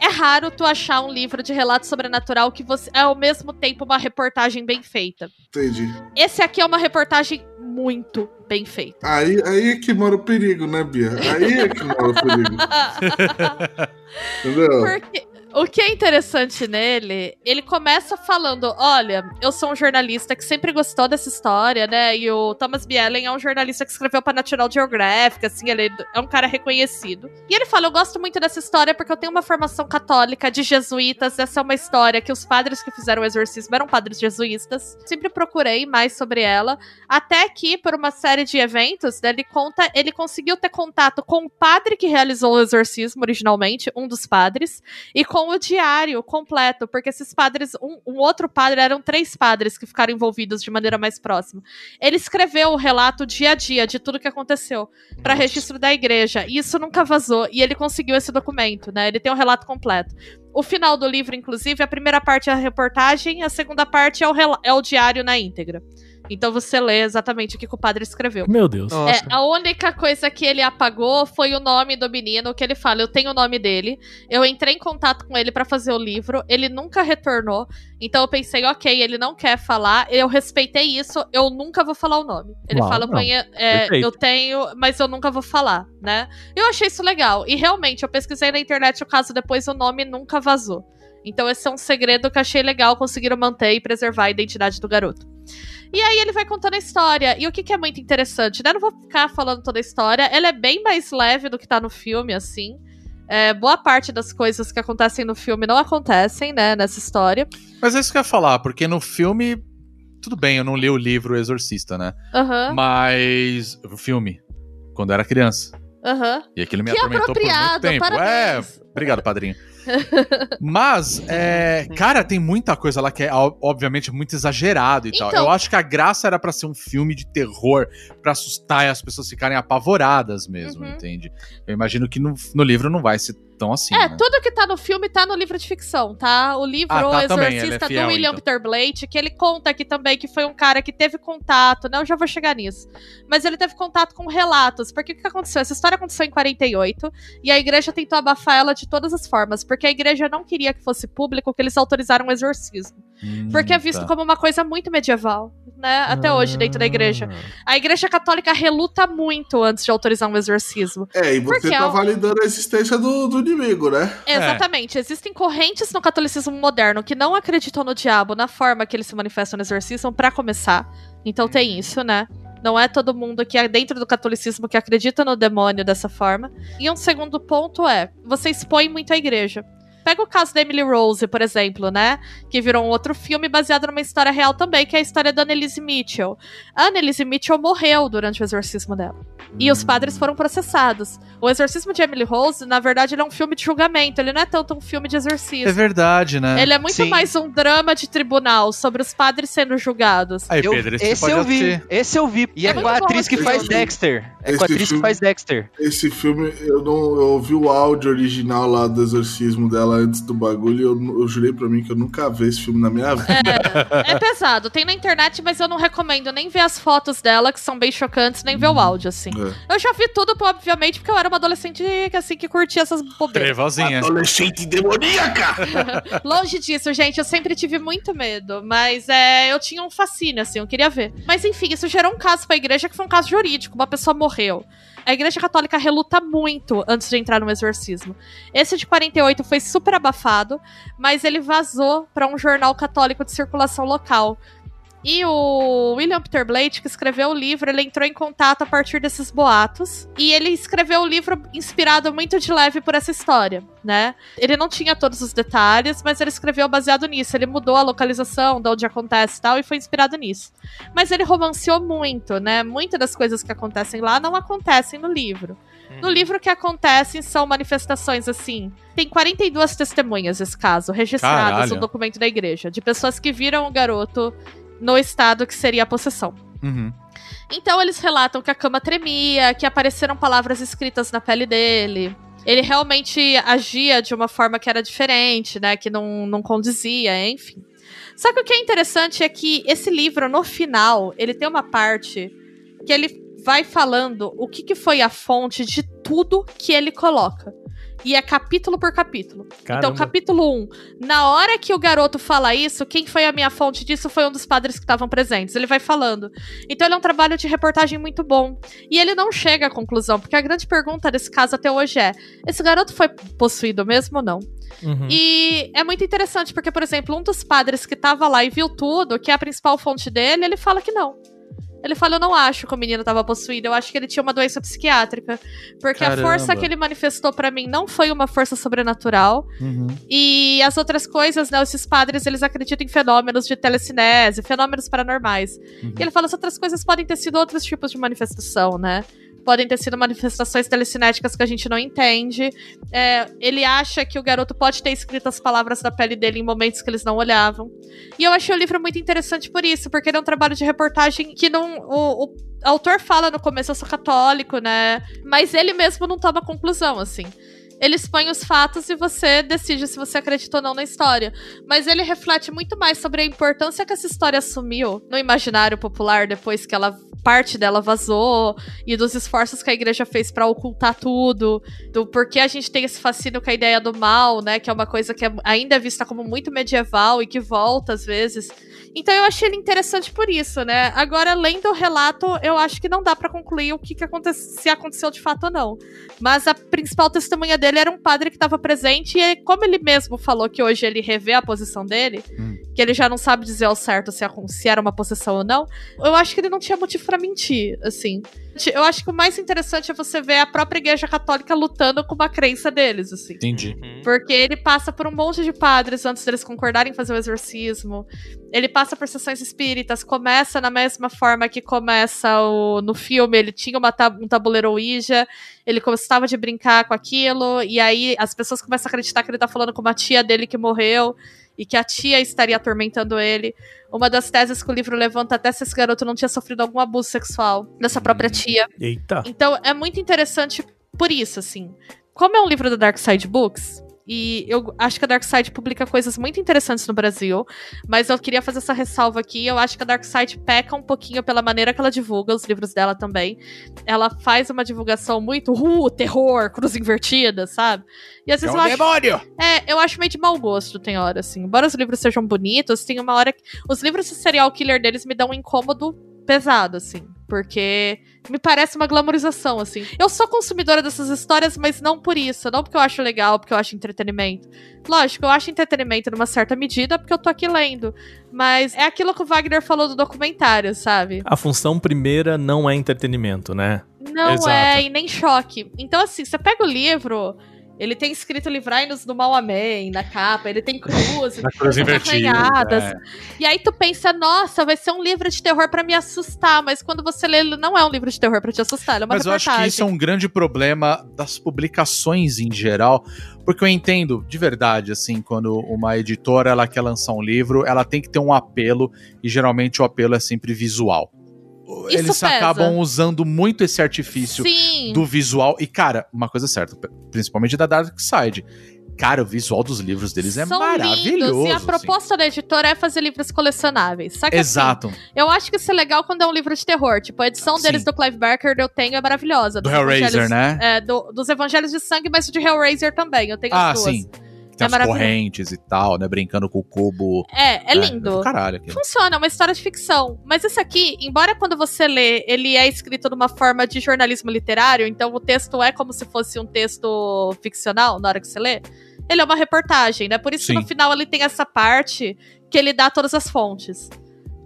é raro tu achar um livro de relato sobrenatural que você é ao mesmo tempo uma reportagem bem feita. Entendi. Esse aqui é uma reportagem muito bem feita. Aí, aí é que mora o perigo, né, Bia? Aí é que mora o perigo. Entendeu? Porque o que é interessante nele, ele começa falando: olha, eu sou um jornalista que sempre gostou dessa história, né? E o Thomas Bielen é um jornalista que escreveu pra National Geographic, assim, ele é um cara reconhecido. E ele fala: eu gosto muito dessa história porque eu tenho uma formação católica de jesuítas. Essa é uma história que os padres que fizeram o exorcismo eram padres jesuítas. Sempre procurei mais sobre ela. Até que, por uma série de eventos, né, ele conta, ele conseguiu ter contato com o padre que realizou o exorcismo originalmente, um dos padres, e com o diário completo, porque esses padres, um, um outro padre, eram três padres que ficaram envolvidos de maneira mais próxima. Ele escreveu o relato dia a dia de tudo que aconteceu para registro da igreja, e isso nunca vazou, e ele conseguiu esse documento, né? Ele tem o relato completo. O final do livro, inclusive, a primeira parte é a reportagem, a segunda parte é o, é o diário na íntegra. Então você lê exatamente o que o padre escreveu. Meu Deus. É, a única coisa que ele apagou foi o nome do menino, que ele fala, eu tenho o nome dele. Eu entrei em contato com ele pra fazer o livro, ele nunca retornou. Então eu pensei, ok, ele não quer falar, eu respeitei isso, eu nunca vou falar o nome. Ele Uau, fala, é, Perfeito. eu tenho, mas eu nunca vou falar, né? Eu achei isso legal. E realmente, eu pesquisei na internet o caso depois, o nome nunca vazou. Então esse é um segredo que eu achei legal, conseguiram manter e preservar a identidade do garoto. E aí ele vai contando a história. E o que, que é muito interessante, né? Não vou ficar falando toda a história. Ela é bem mais leve do que tá no filme, assim. É, boa parte das coisas que acontecem no filme não acontecem, né, nessa história. Mas é isso que eu ia falar, porque no filme. Tudo bem, eu não li o livro Exorcista, né? Aham, Mas. O filme. Quando eu era criança. aham. E aquilo me Que atormentou por muito apropriado, tempo. parabéns. É, obrigado, padrinho. Mas, é, cara, tem muita coisa lá que é, obviamente, muito exagerado e tal. Então- Eu acho que a graça era pra ser um filme de terror, pra assustar e as pessoas ficarem apavoradas mesmo, Uhum. entende? Eu imagino que no, no livro não vai ser tão assim. É, né? tudo que tá no filme tá no livro de ficção, tá? O livro Ah, O tá também, ele é Exorcista fiel, do William então. Peter Blatty, que ele conta aqui também que foi um cara que teve contato, né? Eu já vou chegar nisso. Mas ele teve contato com relatos, porque o que aconteceu? Essa história aconteceu em 48 e a igreja tentou abafar ela de todas as formas, porque a igreja não queria que fosse público que eles autorizaram o exorcismo. Hum, Porque é visto tá. como uma coisa muito medieval. né? Até hoje, dentro da igreja. A igreja católica reluta muito antes de autorizar um exorcismo. É, e você Porque tá é validando a existência do, do inimigo, né? Exatamente. Existem correntes no catolicismo moderno que não acreditam no diabo na forma que ele se manifesta no exorcismo, pra começar. Então tem isso, né? Não é todo mundo que é dentro do catolicismo que acredita no demônio dessa forma. E um segundo ponto é: você expõe muito a igreja. Pega o caso da Emily Rose, por exemplo, né? Que virou um outro filme baseado numa história real também, que é a história da Annelise Mitchell. A Annelise Mitchell morreu durante o exorcismo dela. E os padres foram processados. O exorcismo de Emily Rose, na verdade, ele é um filme de julgamento. Ele não é tanto um filme de exorcismo. É verdade, né? Ele é muito Sim. mais um drama de tribunal sobre os padres sendo julgados. Aí, Pedro, esse, esse eu vi, assistir. esse eu vi. E É é, com a atriz que faz. Dexter. É com a atriz que filme- faz Dexter. Esse filme, eu não eu ouvi o áudio original lá do exorcismo dela antes do bagulho e eu, eu jurei pra mim que eu nunca vi esse filme na minha vida. É pesado, tem na internet, mas eu não recomendo nem ver as fotos dela, que são bem chocantes, nem ver o áudio, assim. É. Eu já vi tudo, obviamente, porque eu era uma adolescente que, assim, que curtia essas bobeiras. Trevozinha. Adolescente demoníaca! Longe disso, gente, eu sempre tive muito medo, mas é, eu tinha um fascínio, assim, eu queria ver. Mas enfim, isso gerou um caso pra igreja que foi um caso jurídico, uma pessoa morreu. A igreja católica reluta muito antes de entrar no exorcismo. Esse de 48 foi super abafado, mas ele vazou pra um jornal católico de circulação local. E o William Peter Blake, que escreveu o livro, ele entrou em contato a partir desses boatos. E ele escreveu o livro inspirado muito de leve por essa história, né? Ele não tinha todos os detalhes, mas ele escreveu baseado nisso. Ele mudou a localização, de onde acontece e tal, e foi inspirado nisso. Mas ele romanceou muito, né? Muitas das coisas que acontecem lá não acontecem no livro. No livro, o que acontecem são manifestações assim. Tem 42 testemunhas esse caso, registradas Caralho. no documento da igreja, de pessoas que viram o garoto no estado que seria a possessão. Uhum. Então eles relatam que a cama tremia, que apareceram palavras escritas na pele dele. Ele realmente agia de uma forma que era diferente, né? Que não, não condizia, enfim. Só que o que é interessante é que esse livro, no final, ele tem uma parte que ele vai falando o que, que foi a fonte de tudo que ele coloca. E é capítulo por capítulo. Então, Caramba. capítulo 1. Na hora que o garoto fala isso, quem foi a minha fonte disso foi um dos padres que estavam presentes. Ele vai falando. Então, ele é um trabalho de reportagem muito bom. E ele não chega à conclusão, porque a grande pergunta desse caso até hoje é: esse garoto foi possuído mesmo ou não? Uhum. E é muito interessante, porque, por exemplo, um dos padres que tava lá e viu tudo, que é a principal fonte dele, ele fala que não. Ele fala, eu não acho que o menino tava possuído, eu acho que ele tinha uma doença psiquiátrica. Porque a Caramba. força que ele manifestou pra mim não foi uma força sobrenatural. Uhum. E as outras coisas, né? Esses padres, eles acreditam em fenômenos de telecinese, fenômenos paranormais. E ele fala, as outras coisas podem ter sido outros tipos de manifestação, né? Podem ter sido manifestações telecinéticas que a gente não entende. É, ele acha que o garoto pode ter escrito as palavras da pele dele em momentos que eles não olhavam. E eu achei o livro muito interessante por isso, porque ele é um trabalho de reportagem que não. O, o autor fala no começo, eu sou católico, né? Mas ele mesmo não toma conclusão, assim. Ele expõe os fatos e você decide se você acredita ou não na história. Mas ele reflete muito mais sobre a importância que essa história assumiu no imaginário popular depois que ela parte dela vazou e dos esforços que a igreja fez pra ocultar tudo, do porquê a gente tem esse fascínio com a ideia do mal, né, que é uma coisa que é ainda é vista como muito medieval e que volta às vezes. Então eu achei ele interessante por isso, né? Agora lendo o relato, eu acho que não dá pra concluir o que, que aconteceu, se aconteceu de fato ou não. Mas a principal testemunha dele era um padre que estava presente, e como ele mesmo falou que hoje ele revê a posição dele, Hum. que ele já não sabe dizer ao certo se, se era uma possessão ou não, eu acho que ele não tinha motivo pra mentir, assim. Eu acho que o mais interessante é você ver a própria igreja católica lutando com uma crença deles, assim. Entendi. Porque ele passa por um monte de padres antes deles concordarem em fazer o exorcismo. Ele passa por sessões espíritas, começa na mesma forma que começa o, no filme. Ele tinha uma tab- um tabuleiro Ouija, ele gostava de brincar com aquilo, e aí as pessoas começam a acreditar que ele tá falando com uma tia dele que morreu. E que a tia estaria atormentando ele. Uma das teses que o livro levanta até se esse garoto não tinha sofrido algum abuso sexual dessa própria tia. Eita. Então é muito interessante por isso, assim. Como é um livro da Dark Side Books, E eu acho que a Darkseid publica coisas muito interessantes no Brasil. Mas eu queria fazer essa ressalva aqui. Eu acho que a Darkseid peca um pouquinho pela maneira que ela divulga os livros dela também. Ela faz uma divulgação muito uh, terror, cruz invertida, sabe? E às vezes é eu um acho. demônio! É, eu acho meio de mau gosto, tem hora, assim. Embora os livros sejam bonitos, tem uma hora que. Os livros de serial killer deles me dão um incômodo pesado, assim. Porque me parece uma glamorização, assim. Eu sou consumidora dessas histórias, mas não por isso. Não porque eu acho legal, porque eu acho entretenimento. Lógico, eu acho entretenimento numa certa medida, porque eu tô aqui lendo. Mas é aquilo que o Wagner falou do documentário, sabe? A função primeira não é entretenimento, né? Não Exato. é, e nem choque. Então, assim, você pega o livro. Ele tem escrito Livrai-nos do Mal Amém na capa, ele tem cruzes, Na cruz arranhadas. é. E aí tu pensa, nossa, vai ser um livro de terror pra me assustar, mas quando você lê, ele não é um livro de terror pra te assustar, é uma Mas eu reportagem. acho que isso é um grande problema das publicações em geral, porque eu entendo de verdade, assim, quando uma editora ela quer lançar um livro, ela tem que ter um apelo, e geralmente o apelo é sempre visual. Isso Eles pesa. acabam usando muito esse artifício Sim. do visual. E, cara, uma coisa certa, principalmente da Dark Side. Cara, o visual dos livros deles é São maravilhoso. lindos, e a assim. proposta da editora é fazer livros colecionáveis. Que assim, Exato. eu acho que isso é legal quando é um livro de terror. Tipo, a edição deles Sim. do Clive Barker eu tenho é maravilhosa. Do Hellraiser, né? É, do- dos Evangelhos de Sangue, mas de Hellraiser também. Eu tenho Ah, as duas. sim. Tem É as correntes e tal, né? Brincando com o cubo. É, é lindo. do caralho aquilo. Funciona, é uma história de ficção. Mas isso aqui, embora quando você lê, ele é escrito numa forma de jornalismo literário, então o texto é como se fosse um texto ficcional na hora que você lê. Ele é uma reportagem, né? Por isso que Sim. no final ele tem essa parte que ele dá todas as fontes.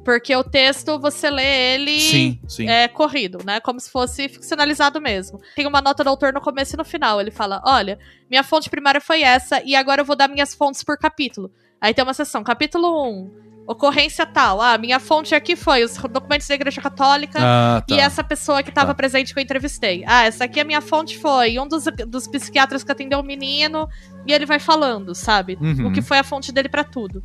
Porque o texto, você lê ele Sim, sim. é corrido, né? Como se fosse ficcionalizado mesmo. Tem uma nota do autor no começo e no final. Ele fala: olha, minha fonte primária foi essa, e agora eu vou dar minhas fontes por capítulo. Aí tem uma seção, capítulo 1, ocorrência tal. Ah, minha fonte aqui foi os documentos da Igreja Católica. Ah, tá. E essa pessoa que estava Tá. presente que eu entrevistei. Ah, essa aqui a minha fonte foi um dos, dos psiquiatras que atendeu o menino. E ele vai falando, sabe? Uhum. O que foi a fonte dele pra tudo.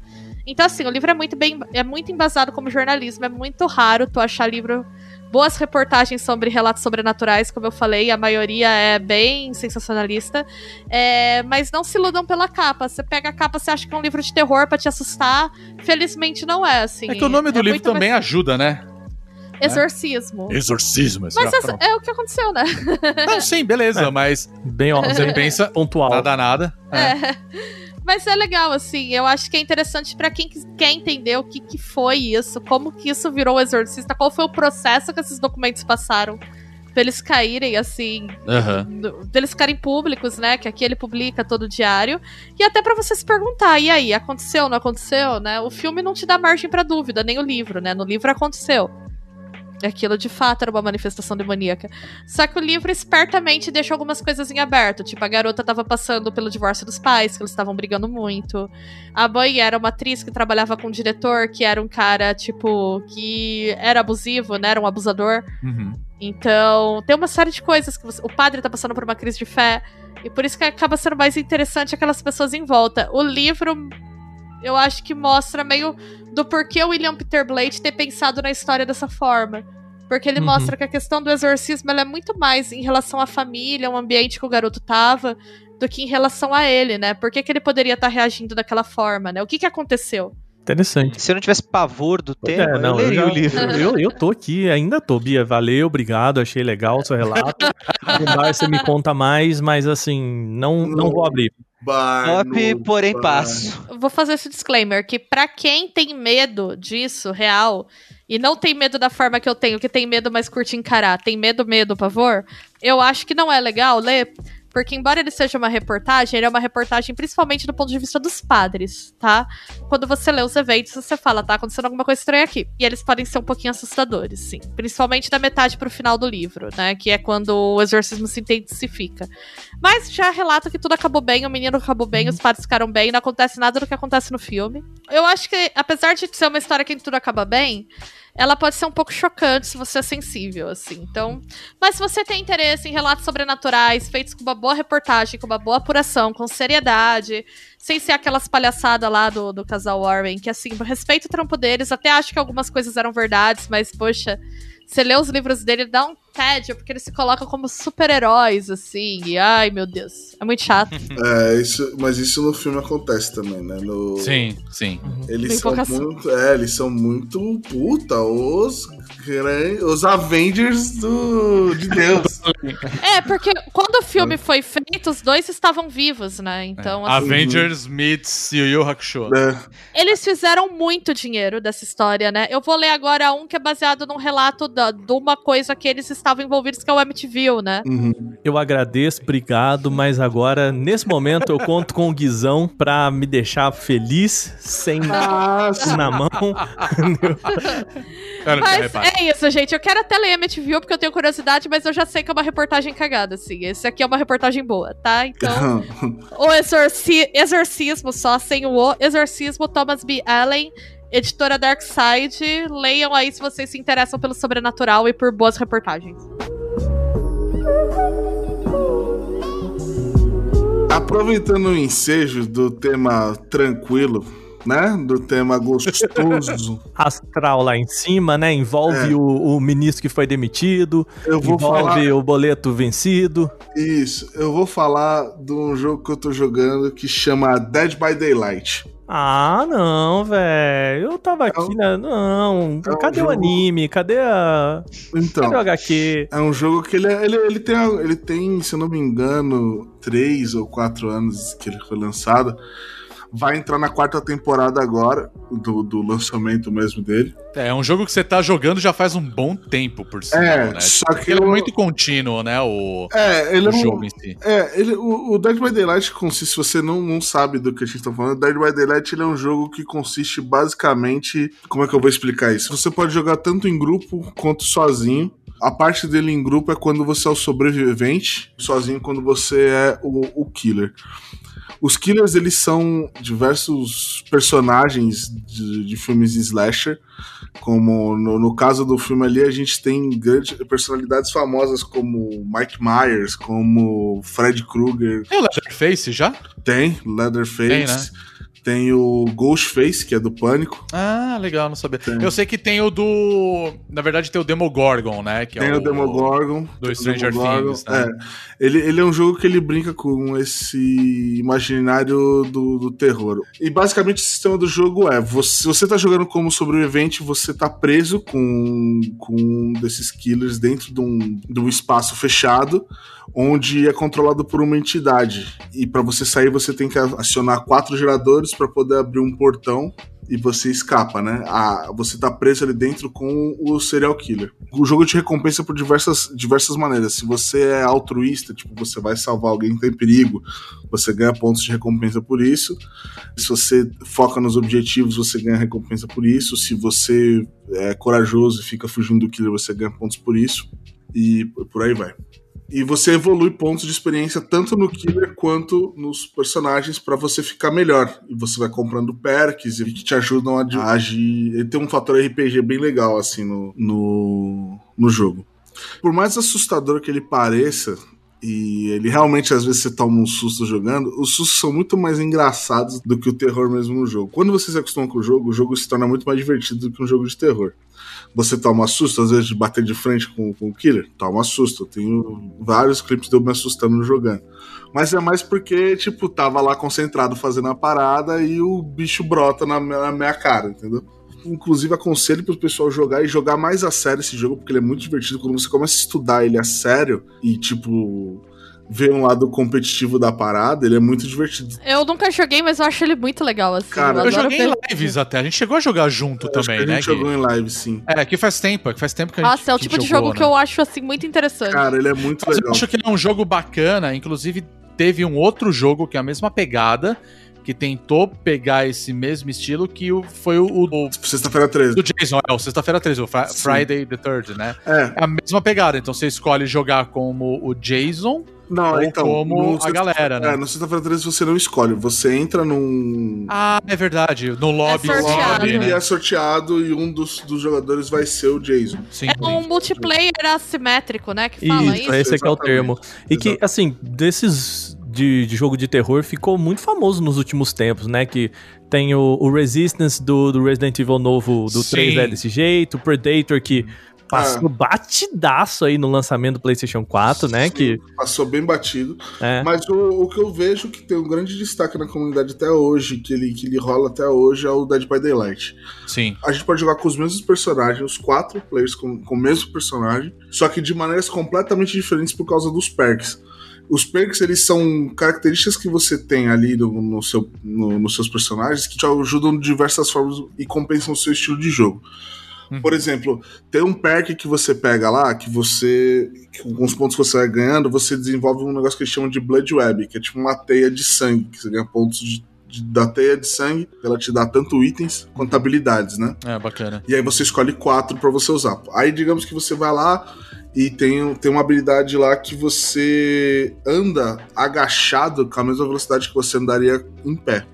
Então, assim, o livro é muito bem. É muito embasado como jornalismo. É muito raro tu achar livro. Boas reportagens sobre relatos sobrenaturais, como eu falei, a maioria é bem sensacionalista. É, mas não se iludam pela capa. Você pega a capa, você acha que é um livro de terror pra te assustar. Felizmente não é, assim. É que o nome do é livro também mais- ajuda, né? Exorcismo. Exorcismo. Mas já essa- pronto. é o que aconteceu, né? Não, sim, beleza, É. mas Bem, ó, você pensa, pontual. nada nada. É. É. Mas é legal, assim. Eu acho que é interessante pra quem quer entender o que, que foi isso, como que isso virou o exorcista, qual foi o processo que esses documentos passaram pra eles caírem, assim, no- deles ficarem públicos, né? Que aqui ele publica todo diário. E até pra você se perguntar, e aí, aconteceu, não aconteceu, né? O filme não te dá margem pra dúvida, nem o livro, né? No livro aconteceu. Aquilo de fato era uma manifestação demoníaca. Só que o livro espertamente deixa algumas coisas em aberto. Tipo, a garota tava passando pelo divórcio dos pais, que eles estavam brigando muito. A mãe era uma atriz que trabalhava com um diretor, que era um cara, tipo, que era abusivo, né? Era um abusador. Uhum. Então, tem uma série de coisas que você- o padre tá passando por uma crise de fé. E por isso que acaba sendo mais interessante aquelas pessoas em volta. O livro, eu acho que mostra meio do porquê o William Peter Blade ter pensado na história dessa forma. Porque ele Uhum. mostra que a questão do exorcismo ela é muito mais em relação à família, o ambiente que o garoto tava, do que em relação a ele, né? Por que, que ele poderia estar reagindo daquela forma, né? O que, que aconteceu? Interessante. Se eu não tivesse pavor do tema, É, eu não, leria já- o livro. Eu, eu tô aqui, ainda tô, Bia. Valeu, obrigado, achei legal o seu relato. No bar você me conta mais, mas assim, não, não vou abrir. Bar porém bar. passo. Vou fazer esse disclaimer que pra quem tem medo disso, real, e não tem medo da forma que eu tenho, que tem medo, mas curte encarar, tem medo, medo, pavor, eu acho que não é legal ler, porque embora ele seja uma reportagem, ele é uma reportagem principalmente do ponto de vista dos padres, tá? Quando você lê os eventos, você fala, tá acontecendo alguma coisa estranha aqui. E eles podem ser um pouquinho assustadores, sim. Principalmente da metade pro final do livro, né? Que é quando o exorcismo se intensifica. Mas já relata que tudo acabou bem, o menino acabou bem, os padres ficaram bem, não acontece nada do que acontece no filme. Eu acho que, apesar de ser uma história que tudo acaba bem, ela pode ser um pouco chocante se você é sensível, assim. Então, mas se você tem interesse em relatos sobrenaturais, feitos com uma boa reportagem, com uma boa apuração, com seriedade, sem ser aquelas palhaçadas lá do, do casal Warren, que assim, respeito o trampo deles, até acho que algumas coisas eram verdades, mas, poxa, você lê os livros dele, dá um tédio, porque eles se colocam como super-heróis, assim. E, ai, meu Deus. É muito chato. É, isso, mas isso no filme acontece também, né? No, Sim, sim. Eles Tem são muito. É, eles são muito. Puta, os. Os Avengers do, de Deus. É, porque quando o filme foi feito, os dois estavam vivos, né? Então, assim, Avengers meets Yu Yu Hakusho. né? eles fizeram muito dinheiro dessa história, né? Eu vou ler agora um que é baseado num relato da- de uma coisa que eles estavam envolvidos, que é o Amityville, né? Uhum. Eu agradeço, obrigado, mas agora, nesse momento, eu conto com o Guizão pra me deixar feliz, sem Nossa. na mão. Mas é isso, gente. Eu quero até ler Amityville porque eu tenho curiosidade, mas eu já sei que é uma reportagem cagada, assim. Esse aqui é uma reportagem boa, tá? Então, o exorci Exorcismo, só sem o O. Exorcismo, Thomas B. Allen, editora Dark Side. Leiam aí se vocês se interessam pelo sobrenatural e por boas reportagens. Aproveitando o ensejo do tema tranquilo, né? Do tema gostoso, Astral lá em cima, né? Envolve É. o, o ministro que foi demitido, eu vou envolve falar. o boleto vencido. Isso, eu vou falar de um jogo que eu tô jogando que chama Dead by Daylight. Ah, não, velho. Eu tava aqui, um- né? Não. é um Cadê o jogo- anime? Cadê a. Então. Cadê o HQ? É um jogo que ele, é- ele, ele, tem, ele tem, se eu não me engano, três ou quatro anos que ele foi lançado. Vai entrar na quarta temporada agora, do, do lançamento mesmo dele. É um jogo que você tá jogando já faz um bom tempo, por sinal, É, né? só que Ele é eu- muito contínuo, né? O, É, ele o é um, jogo em si. É, ele, o, o Dead by Daylight consiste, se você não, não sabe do que a gente tá falando, Dead by Daylight ele é um jogo que consiste basicamente. Como é que eu vou explicar isso? Você pode jogar tanto em grupo quanto sozinho. A parte dele em grupo é quando você é o sobrevivente, sozinho quando você é o, o killer. Os killers, eles são diversos personagens de, de filmes de slasher. Como no, no caso do filme ali, a gente tem grandes personalidades famosas como Mike Myers, como Fred Krueger, Tem o Leatherface já? tem Leatherface, Tem, né? Tem o Ghostface, que é do Pânico, Ah, legal, não sabia. Tem. Eu sei que tem o do. Na verdade, tem o Demogorgon, né? Que tem é o Demogorgon. do o Stranger Demogorgon, Things, né? É. Ele, ele é um jogo que ele brinca com esse imaginário do, do terror. E basicamente o sistema do jogo é: você, se você tá jogando como sobrevivente, você tá preso com, com um desses killers dentro de um, de um espaço fechado, onde é controlado por uma entidade. E para você sair, você tem que acionar quatro geradores para poder abrir um portão. E você escapa, né? Ah, você tá preso ali dentro com o serial killer. O jogo te recompensa por diversas, diversas maneiras. Se você é altruísta, tipo, você vai salvar alguém que tá em perigo, você ganha pontos de recompensa por isso. Se você foca nos objetivos, você ganha recompensa por isso. Se você é corajoso e fica fugindo do killer, você ganha pontos por isso. E por aí vai. E você evolui pontos de experiência tanto no killer quanto nos personagens pra você ficar melhor. E você vai comprando perks e que te ajudam a agir. Ele tem um fator RPG bem legal, assim, no, no, no jogo. Por mais assustador que ele pareça, e ele realmente às vezes você toma um susto jogando, os sustos são muito mais engraçados do que o terror mesmo no jogo. Quando você se acostuma com o jogo, o jogo se torna muito mais divertido do que um jogo de terror. Você toma susto, às vezes, de bater de frente com, com o killer? Toma susto. Eu tenho vários clipes de eu me assustando jogando. Mas é mais porque, tipo, tava lá concentrado fazendo a parada e o bicho brota na minha, na minha cara, entendeu? Inclusive, aconselho pro pessoal jogar e jogar mais a sério esse jogo, porque ele é muito divertido. Quando você começa a estudar ele a sério e, tipo, ver um lado competitivo da parada, ele é muito divertido. Eu nunca joguei, mas eu acho ele muito legal, assim. Cara, Eu adoro joguei em lives até. A gente chegou a jogar junto Acho que também, a né? gente Gui? jogou em live, sim. É, que faz tempo, que faz tempo que a gente Nossa, é o que tipo de jogou, jogo né? que eu acho, assim, muito interessante. Cara, ele é muito Mas eu legal. acho que ele é um jogo bacana, inclusive teve um outro jogo que é a mesma pegada, que tentou pegar esse mesmo estilo, que o- foi o, o Sexta-feira 13. do Jason, é o Sexta-feira 13, o Fri- Sim. Friday the Third, né? É, É a mesma pegada, então você escolhe jogar como o Jason não, ou então. como no a sexta- galera, né? É, no sexta-feira 13 você não escolhe. Você entra num. Ah, é verdade, no lobby, sorteado. lobby, e né? é sorteado e um dos, dos jogadores vai ser o Jason. Sim, É um multiplayer assimétrico, né? Que fala Isso, isso. esse aqui é o termo. E que, Exato. assim, desses de, de jogo de terror ficou muito famoso nos últimos tempos, né? Que tem o, o Resistance do, do Resident Evil novo do Sim. 3 é desse jeito, o Predator que passou batidaço aí no lançamento do PlayStation 4, né? Sim, Que, Passou bem batido. é, Mas o, o que eu vejo que tem um grande destaque na comunidade até hoje, que ele, que ele rola até hoje, é o Dead by Daylight. Sim. A gente pode jogar com os mesmos personagens, os quatro players com, com o mesmo personagem, só que de maneiras completamente diferentes por causa dos perks. Os perks, eles são características que você tem ali no, no seu, no- nos seus personagens que te ajudam de diversas formas e compensam o seu estilo de jogo. Uhum. Por exemplo, tem um perk que você pega lá, que você, que com os pontos que você vai ganhando, você desenvolve um negócio que eles chamam de Blood Web, que é tipo uma teia de sangue, que você ganha pontos de- da teia de sangue, ela te dá tanto itens quanto habilidades, né? É, bacana. E aí você escolhe quatro pra você usar. Aí digamos que você vai lá e tem, tem uma habilidade lá que você anda agachado com a mesma velocidade que você andaria em pé.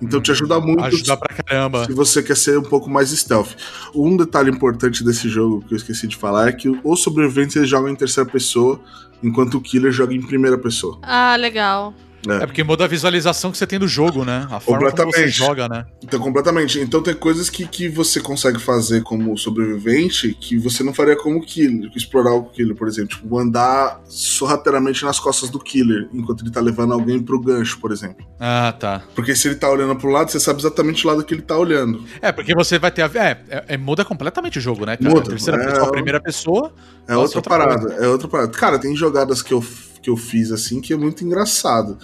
Então te ajuda muito Ajuda pra caramba. se você quer ser um pouco mais stealth. Um detalhe importante desse jogo que eu esqueci de falar é que os sobreviventes eles jogam em terceira pessoa, enquanto o killer joga em primeira pessoa. Ah, legal. É porque muda a visualização que você tem do jogo, né? A forma como você joga, né? Então, completamente. Então, tem coisas que, que você consegue fazer como sobrevivente que você não faria como killer, explorar o killer, por exemplo. Tipo, andar sorrateiramente nas costas do killer, enquanto ele tá levando alguém pro gancho, por exemplo. Ah, tá. Porque se ele tá olhando pro lado, você sabe exatamente o lado que ele tá olhando. É, porque você vai ter a. É, é- é- muda completamente o jogo, né, cara? Muda. Terceira É, pessoa, eu- primeira pessoa. É Nossa, outra, outra parada, é outra parada. Cara, tem jogadas que eu, que eu fiz assim que é muito engraçado.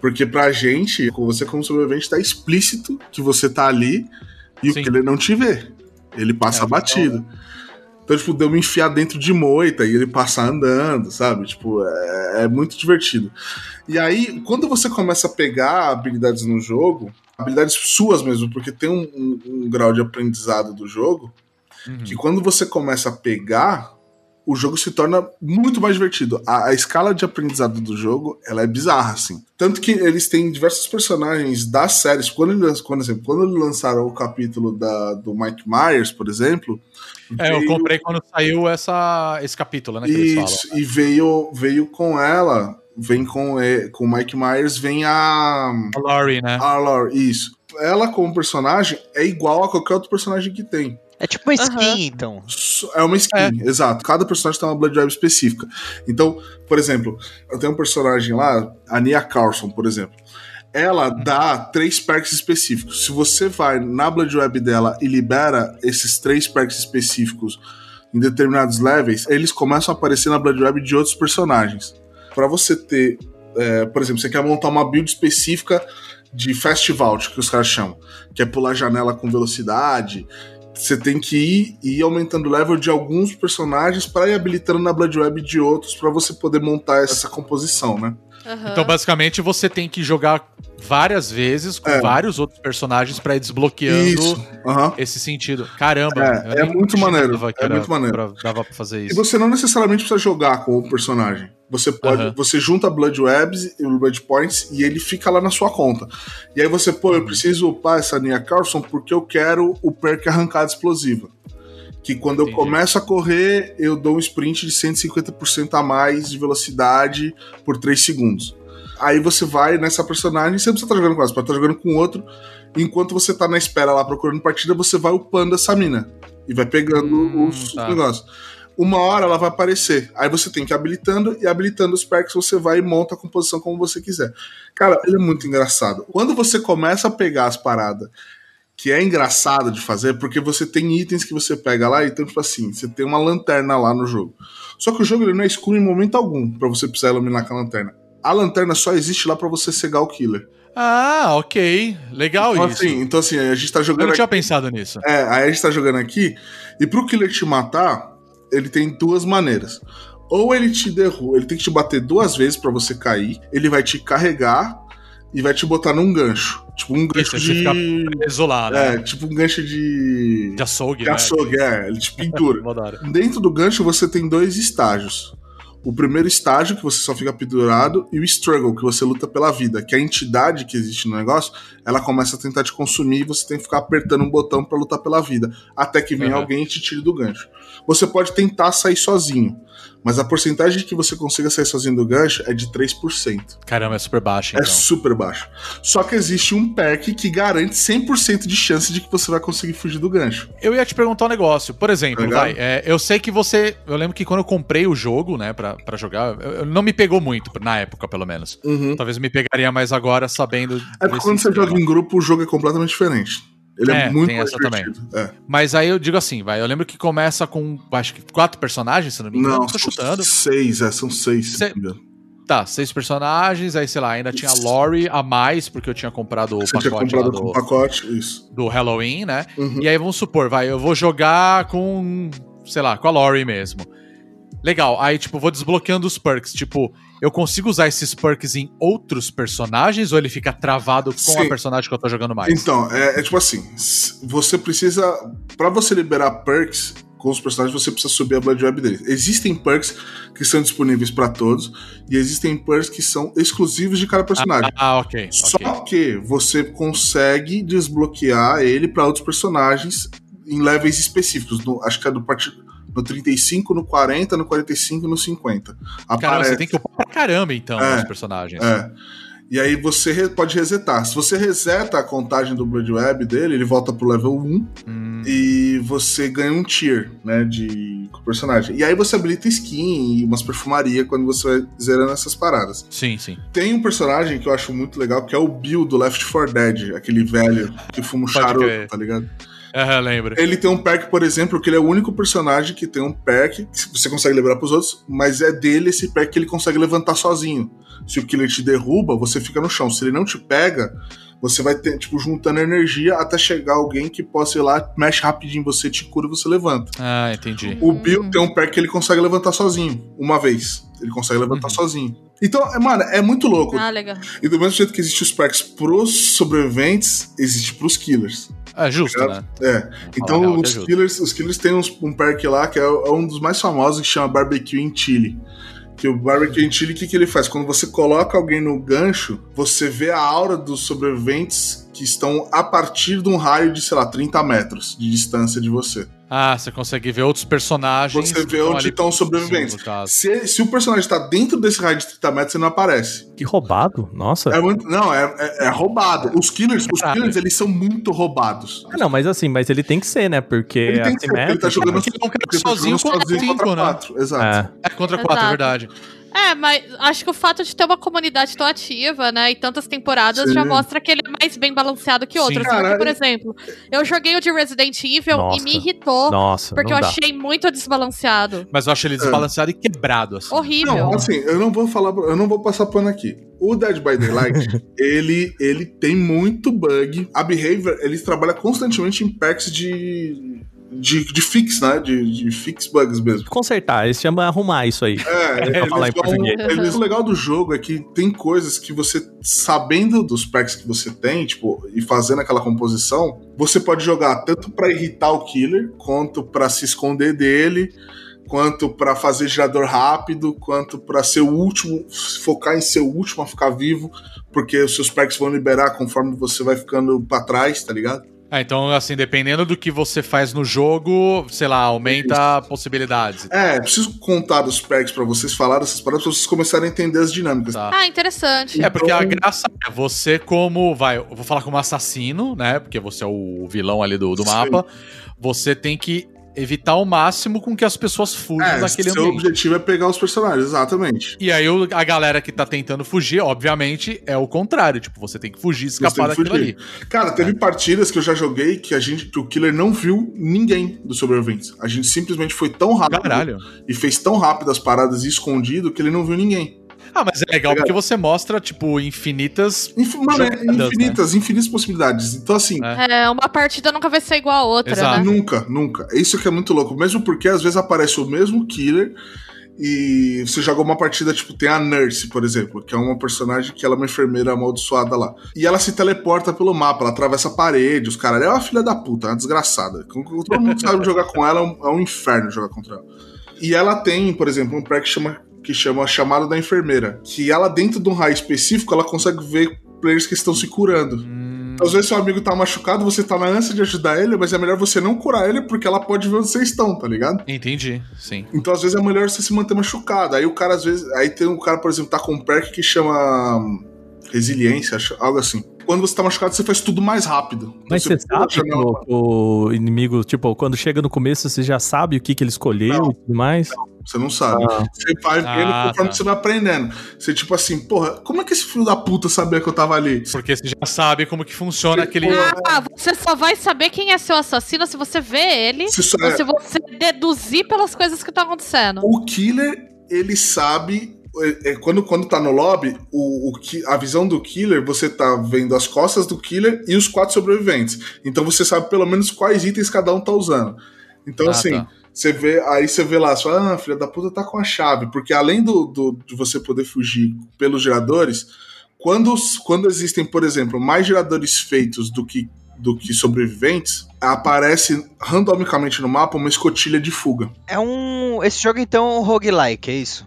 Porque pra gente, com você como sobrevivente, tá explícito que você tá ali e Sim. o killer não te vê. Ele passa É, batido. Então, tipo, deu me enfiar dentro de moita e ele passar andando, sabe? Tipo, é, é muito divertido. E aí, quando você começa a pegar habilidades no jogo, habilidades suas mesmo, porque tem um, um- um grau de aprendizado do jogo, Uhum. que quando você começa a pegar, o jogo se torna muito mais divertido. A, a escala de aprendizado do jogo, ela é bizarra, assim. Tanto que eles têm diversos personagens das séries. Quando, eles, quando, exemplo, quando eles lançaram o capítulo da, do Mike Myers, por exemplo... É, eu veio- comprei quando saiu essa, esse capítulo, né? Eles falam. Isso, e veio, veio com ela, vem com, com o Mike Myers, vem a... A Laurie, né? A Laurie, isso. Ela, como personagem, é igual a qualquer outro personagem que tem. É tipo uma skin, Aham. então. É uma skin, exato. Cada personagem tem uma Blood Web específica. Então, por exemplo, eu tenho um personagem lá, a Nia Carlson, por exemplo. Ela dá três perks específicos. Se você vai na Blood Web dela e libera esses três perks específicos em determinados levels, eles começam a aparecer na Blood Web de outros personagens. Pra você ter, é, por exemplo, você quer montar uma build específica de Fast Vault, que os caras chamam, que é pular janela com velocidade, você tem que ir, ir aumentando o level de alguns personagens para ir habilitando na Blood Web de outros para você poder montar essa composição, né? Aham. Então, basicamente, você tem que jogar várias vezes com É. vários outros personagens pra ir desbloqueando Isso. aham. esse sentido. Caramba, É, é muito maneiro, é era muito maneiro. pra- dava pra fazer E isso. você não necessariamente precisa jogar com o personagem. Você pode, Aham. você junta Blood Webs e Blood Points e ele fica lá na sua conta. E aí você, pô, Uhum. eu preciso upar essa Nia Carlson porque eu quero o perk arrancada explosiva. Que quando eu Entendi. começo a correr, eu dou um sprint de 150% a mais de velocidade por 3 segundos. Aí você vai nessa personagem, você não precisa estar jogando com ela, você pode estar jogando com outro. Enquanto você tá na espera lá procurando partida, você vai upando essa mina. E vai pegando Hum, os tá. negócios. Uma hora ela vai aparecer. Aí você tem que ir habilitando e habilitando os perks, você vai e monta a composição como você quiser. Cara, ele é muito engraçado. Quando você começa a pegar as paradas que é engraçado de fazer, porque você tem itens que você pega lá, então, tipo assim, você tem uma lanterna lá no jogo. Só que o jogo ele não é escuro em momento algum pra você precisar iluminar com a lanterna. A lanterna só existe lá pra você cegar o killer. Ah, ok. Legal Então isso. assim, então, assim, a gente tá eu jogando não tinha aqui. pensado nisso. É, aí a gente tá jogando aqui, e pro killer te matar, ele tem duas maneiras. Ou ele te derruba, ele tem que te bater duas vezes pra você cair, ele vai te carregar e vai te botar num gancho. Tipo um gancho Isso, de. preso lá, né? É, tipo um gancho de. De açougue, De né? açougue, é, ele te hora. Dentro do gancho você tem dois estágios. O primeiro estágio, que você só fica pendurado, e o struggle, que você luta pela vida, que é a entidade que existe no negócio, ela começa a tentar te consumir e você tem que ficar apertando um botão pra lutar pela vida, até que vem Uhum. alguém e te tire do gancho. Você pode tentar sair sozinho, Mas a porcentagem que você consiga sair sozinho do gancho é de 3%. Caramba, é super baixo, É então. super baixo. Só que existe um perk que garante 100% de chance de que você vai conseguir fugir do gancho. Eu ia te perguntar um negócio. Por exemplo, Legal. vai, é, eu sei que você. Eu lembro que quando eu comprei o jogo, né, pra, pra jogar, eu, eu- não me pegou muito, na época, pelo menos. Talvez me pegaria mais agora sabendo. É porque quando você joga em grupo, o jogo é completamente diferente. Ele é, É, muito tem mais essa também. divertido. É. Mas aí eu digo assim, vai. Eu lembro que começa com, acho que quatro personagens, se não me engano. Não, tô chutando. seis, é, são seis, se. Tá, seis personagens, aí sei lá, ainda tinha a Lori a mais, porque eu tinha comprado o Você tinha pacote lá comprado com do, pacote, isso. do Halloween, né? Uhum. E aí vamos supor, vai, eu vou jogar com, sei lá, com a Lori mesmo. Legal, aí tipo, vou desbloqueando os perks. Tipo, eu consigo usar esses perks em outros personagens ou ele fica travado com a Sim. personagem que eu tô jogando mais? Então, é, é tipo assim: você precisa. Pra você liberar perks com os personagens, você precisa subir a Blood Web deles. Existem perks que são disponíveis pra todos, e existem perks que são exclusivos de cada personagem. Ah, ok. Só ok. que você consegue desbloquear ele pra outros personagens em levels específicos. No- acho que é do part... no 35, no 40, no 45 e no 50. Caramba, Aparece. você tem que upar pra caramba, então, É, os personagens. É. E aí você pode resetar. Se você reseta a contagem do Blood Web dele, ele volta pro level 1 Hum, e você ganha um tier, né, de com o personagem. E aí você habilita skin e umas perfumaria quando você vai zerando essas paradas. sim, sim. Tem um personagem que eu acho muito legal, que é o Bill do Left 4 Dead, aquele velho que fuma um Pode charuto, tá ligado? Aham, lembro. Ele tem um perk, por exemplo, que ele é o único personagem que tem um perk que você consegue liberar pros outros, mas é dele esse perk que ele consegue levantar sozinho. Se o killer te derruba, você fica no chão. Se ele não te pega, você vai ter, tipo, juntando energia até chegar alguém que possa ir lá, mexe rapidinho em você, te cura e você levanta. Ah, entendi. O Bill tem um perk que ele consegue levantar sozinho, uma vez. Ele consegue levantar Uhum. sozinho. Então, é, mano, é muito louco. Ah, legal. E do mesmo jeito que existe os perks pros sobreviventes, existe pros killers. É justo, né? Ligado? É. Então real é os killers, os killers têm uns- um perk lá que é, é um dos mais famosos que chama Barbecue in Chile. Que o Barbecue in Chile, o que, que ele faz? Quando você coloca alguém no gancho, você vê a aura dos sobreviventes que estão a partir de um raio de, sei lá, 30 metros de distância de você. Ah, você consegue ver outros personagens. Você vê onde estão os sobreviventes. Se, se o personagem está dentro desse raio de 30 metros, ele não aparece. Que roubado. Nossa. É muito- não, é, é- é roubado. Os killers, os killers, eles são muito roubados. Ah, não, mas assim, mas ele tem que ser, né? Porque Ele tem que ser, porque ele tá jogando, ele é porque ele tá sozinho jogando contra cinco, né? quatro. Exato. É. É contra quatro, é Exato. verdade. É, mas acho que o fato de ter uma comunidade tão ativa, né, e tantas temporadas já Sim. mostra que ele é mais bem balanceado que Sim. outros. Cara, Porque, por é- exemplo, eu joguei o de Resident Evil Nossa. e me irritou, Nossa, porque eu dá. achei muito desbalanceado. Mas eu acho ele desbalanceado e quebrado, assim. Horrível. Não, assim, eu não vou falar, eu não vou passar pano aqui. O Dead by Daylight, ele, ele tem muito bug. A Behavior, ele trabalha constantemente em packs de, de, de fix, né? De, de fix bugs mesmo. Consertar, eles chamam arrumar isso aí. É, pra falar em vão- português. eles- o legal do jogo é que tem coisas que você, sabendo dos packs que você tem, tipo, e fazendo aquela composição, você pode jogar tanto pra irritar o killer, quanto pra se esconder dele, quanto pra fazer gerador rápido, quanto pra ser o último, focar em ser o último a ficar vivo, porque os seus packs vão liberar conforme você vai ficando pra trás, tá ligado? Ah, então, assim, dependendo do que você faz no jogo, sei lá, aumenta possibilidades. É, preciso contar dos packs pra vocês falar dessas paradas pra vocês começarem a entender as dinâmicas. Tá. Ah, interessante. É, porque a Então- graça é você como, vai, eu vou falar como assassino, né, porque você é o vilão ali do, do Sim. mapa, você tem que evitar ao máximo com que as pessoas fujam É, daquele seu ambiente. objetivo é pegar os personagens, exatamente. E aí a galera que tá tentando fugir, obviamente, é o contrário, tipo, você tem que fugir, escapar daquilo fugir. ali. Cara, teve partidas que eu já joguei que a gente, que o killer não viu ninguém dos sobreviventes. A gente simplesmente foi tão rápido Caralho. e fez tão rápido as paradas e escondido que ele não viu ninguém. Ah, mas é legal Legal. porque você mostra, tipo, infinitas. Inf mano, é Jogadas, infinitas, infinitas possibilidades. Então, assim, É. É, uma partida nunca vai ser igual a outra, Exato. né? nunca, nunca. É Isso que é muito louco. Mesmo porque às vezes aparece o mesmo killer e você joga uma partida, tipo, tem a Nurse, por exemplo, que é uma personagem que ela é uma enfermeira amaldiçoada lá. E ela se teleporta pelo mapa, ela atravessa a parede, os caras. Ela é uma filha da puta, é uma desgraçada. Todo mundo sabe jogar com ela, é um, é um inferno jogar contra ela. E ela tem, por exemplo, um pré que chama, que chama Chamada da Enfermeira. Que ela, dentro de um raio específico, ela consegue ver players que estão se curando. Hum, às vezes seu amigo tá machucado, você tá na ânsia de ajudar ele, mas é melhor você não curar ele porque ela pode ver onde vocês estão, tá ligado? Entendi, sim. Então, às vezes, é melhor você se manter machucado. Aí o cara, às vezes. Aí tem um cara, por exemplo, tá com um perk que chama. Resiliência, acho- algo assim. Quando você tá machucado, você faz tudo mais rápido. Mas você a sabe que janela. o, o inimigo, tipo, quando chega no começo, você já sabe o que, que ele escolheu Não. e tudo mais? Você não sabe. Ah. Você vai vendo Ah, conforme tá. você vai aprendendo. Você, tipo assim, porra, como é que esse filho da puta sabia que eu tava ali? Porque você já sabe como que funciona aquele. Ah, você só vai saber quem é seu assassino se você vê ele Se só- ou se você deduzir pelas coisas que estão acontecendo. O killer, ele sabe. É, é, quando, quando tá no lobby, o, o a visão do killer, você tá vendo as costas do killer e os quatro sobreviventes. Então você sabe pelo menos quais itens cada um tá usando. Então, Ah, assim, tá. você vê, aí você vê lá, você fala, ah, filha da puta tá com a chave. Porque além do, do- de você poder fugir pelos geradores, quando, quando existem, por exemplo, mais geradores feitos do que, do que sobreviventes, aparece randomicamente no mapa uma escotilha de fuga. É um. Esse jogo então é um roguelike, é isso?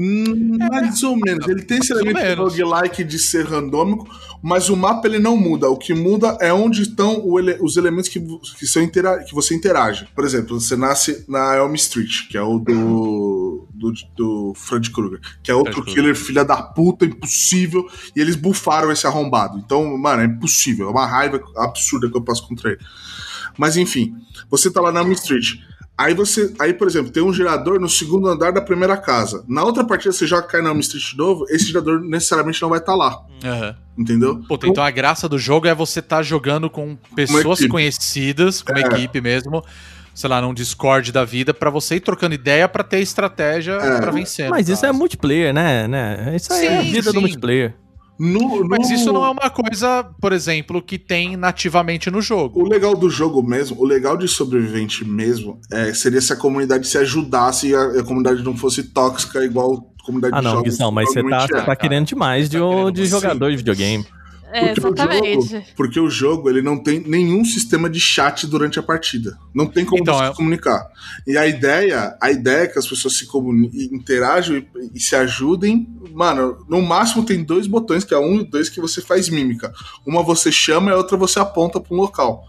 Hum, Mais ou menos. Ele tem esse elemento roguelike de ser randômico, mas o mapa ele não muda. O que muda é onde estão ele- os elementos que, que, são intera- que você interage. Por exemplo, você nasce na Elm Street, que é o do, do, do Fred Krueger, que é outro Fred killer filha da puta, impossível, e eles bufaram esse arrombado. Então, mano, é impossível. É uma raiva absurda que eu passo contra ele. Mas enfim, você tá lá na Elm Street. Aí você. Aí, por exemplo, tem um gerador no segundo andar da primeira casa. Na outra partida você joga cai na Elm Street de novo, esse gerador necessariamente não vai estar lá. Aham. Entendeu? Puta, então a graça do jogo é você estar jogando com pessoas conhecidas, com uma É. equipe mesmo, sei lá, num Discord da vida, pra você ir trocando ideia pra ter estratégia É. pra vencer. Mas isso é multiplayer, né? né? Isso aí é a Sim, vida sim. do multiplayer. No, no- Mas isso não é uma coisa, por exemplo, que tem nativamente no jogo. O legal do jogo mesmo, o legal de sobrevivente mesmo, é, seria se a comunidade se ajudasse e a, a comunidade não fosse tóxica igual a comunidade Ah, de não, jogos. Guizão, mas você tá, você é. tá querendo demais de, Tá de jogador de videogame. É, Porque o exatamente. jogo- Porque o jogo ele não tem nenhum sistema de chat durante a partida. Não tem como Então, você é- se comunicar. E a ideia, a ideia é que as pessoas se interajam e, e se ajudem. Mano, no máximo tem dois botões, que é um e dois que você faz mímica. Uma você chama e a outra você aponta para um local.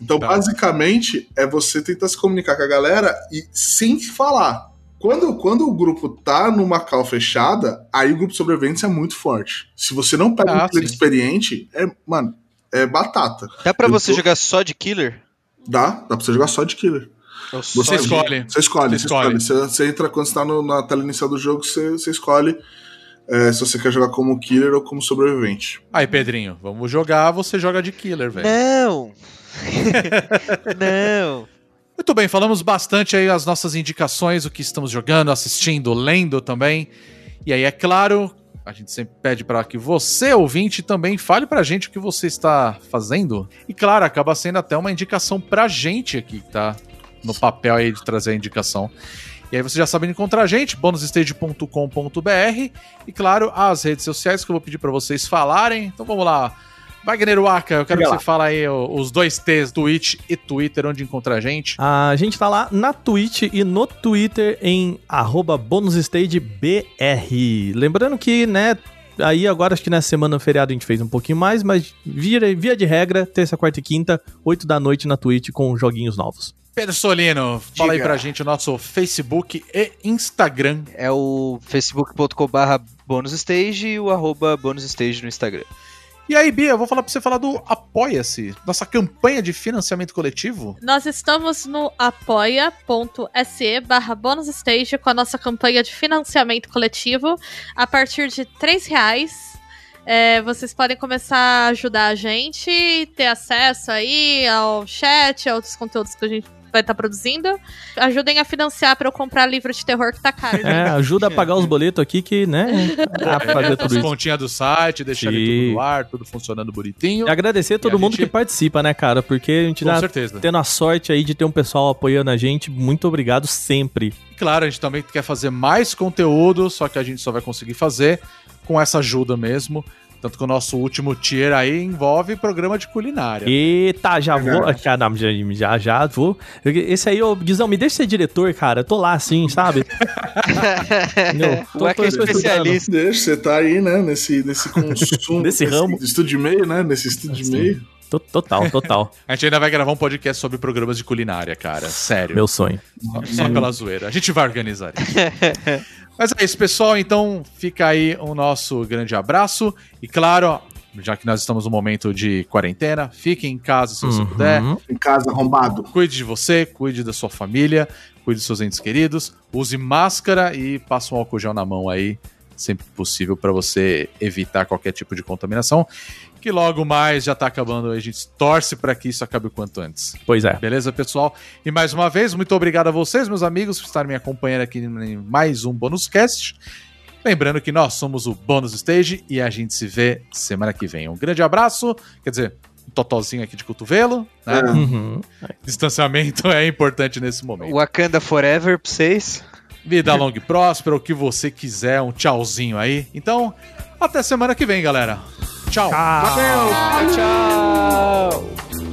Então, Tá. basicamente, é você tentar se comunicar com a galera e sem falar. Quando, quando o grupo tá numa cal fechada, aí o grupo de sobreviventes é muito forte. Se você não pega Ah, um killer sim. experiente, é, mano, é batata. Dá pra Eu você tô- jogar só de killer? Dá, dá pra você jogar só de killer. Só Você escolhe. Você escolhe, Você você escolhe. Você, você entra quando você tá no- na tela inicial do jogo, você, você escolhe é, se você quer jogar como killer ou como sobrevivente. Aí, Pedrinho, vamos jogar, você joga de killer, velho. Não! não! Muito bem, falamos bastante aí as nossas indicações, o que estamos jogando, assistindo, lendo também. E aí, é claro, a gente sempre pede para que você, ouvinte, também fale pra gente o que você está fazendo. E claro, acaba sendo até uma indicação pra gente aqui, tá no papel aí de trazer a indicação. E aí você já sabe encontrar a gente, bonusstage.com.br e claro, as redes sociais que eu vou pedir pra vocês falarem. Então vamos lá. Wagner Waka, eu quero que lá. você fale aí os dois T's, Twitch e Twitter, onde encontrar a gente. A gente tá lá na Twitch e no Twitter em arroba bonusstagebr. Lembrando que, né, aí agora acho que na semana feriado a gente fez um pouquinho mais, mas via, via de regra, terça, quarta e quinta, 8 da noite na Twitch com joguinhos novos. Pedro Solino, fala aí pra gente o nosso Facebook e Instagram. É o facebook.com.br bonusstage e o arroba bonusstage no Instagram. E aí, Bia, eu vou falar pra você falar do Apoia-se, nossa campanha de financiamento coletivo. Nós estamos no apoia.se barra com a nossa campanha de financiamento coletivo. A partir de R$ reais, é, vocês podem começar a ajudar a gente, ter acesso aí ao chat, a outros conteúdos que a gente vai estar produzindo. Ajudem a financiar para eu comprar livro de terror que tá caro. É, gente. ajuda a pagar os boletos aqui que, né, dá pra fazer As tudo isso. continhas do site, deixar tudo no ar, tudo funcionando bonitinho. E agradecer a E todo a mundo gente- que participa, né, cara? Porque a gente Com tá certeza. tendo a sorte aí de ter um pessoal apoiando a gente. Muito obrigado sempre. E claro, a gente também quer fazer mais conteúdo, só que a gente só vai conseguir fazer com essa ajuda mesmo. Tanto que o nosso último tier aí envolve programa de culinária. Eita, já vou. Verdade. Cara, já, já, já vou. Esse aí, ô, Guizão, me deixa ser diretor, cara. Eu tô lá assim, sabe? Entendeu? O Eka é estudando. especialista. Deixa, você tá aí, né? Nesse, nesse consumo. Nesse ramo. Estúdio de meio, né? Nesse estúdio de Sim. meio. To- Total, total. A gente ainda vai gravar um podcast sobre programas de culinária, cara. Sério. Meu sonho. Só, só pela zoeira. A gente vai organizar isso. Mas é isso, pessoal. Então fica aí o nosso grande abraço. E claro, já que nós estamos no momento de quarentena, fique em casa se você Uhum. puder. Em casa, arrombado. Cuide de você, cuide da sua família, cuide dos seus entes queridos. Use máscara e passe um álcool gel na mão aí, sempre que possível, para você evitar qualquer tipo de contaminação. Que logo mais já tá acabando, a gente torce para que isso acabe o quanto antes. Pois é. Beleza, pessoal? E mais uma vez, muito obrigado a vocês, meus amigos, por estarem me acompanhando aqui em mais um Bônus Cast. Lembrando que nós somos o Bônus Stage e a gente se vê semana que vem. Um grande abraço, quer dizer, um totozinho aqui de cotovelo, né? É. Uhum. Distanciamento é importante nesse momento. Wakanda Forever pra vocês. Vida longa e próspera, o que você quiser, um tchauzinho aí. Então, até semana que vem, galera. Tchau. Tchau. Tchau, tchau.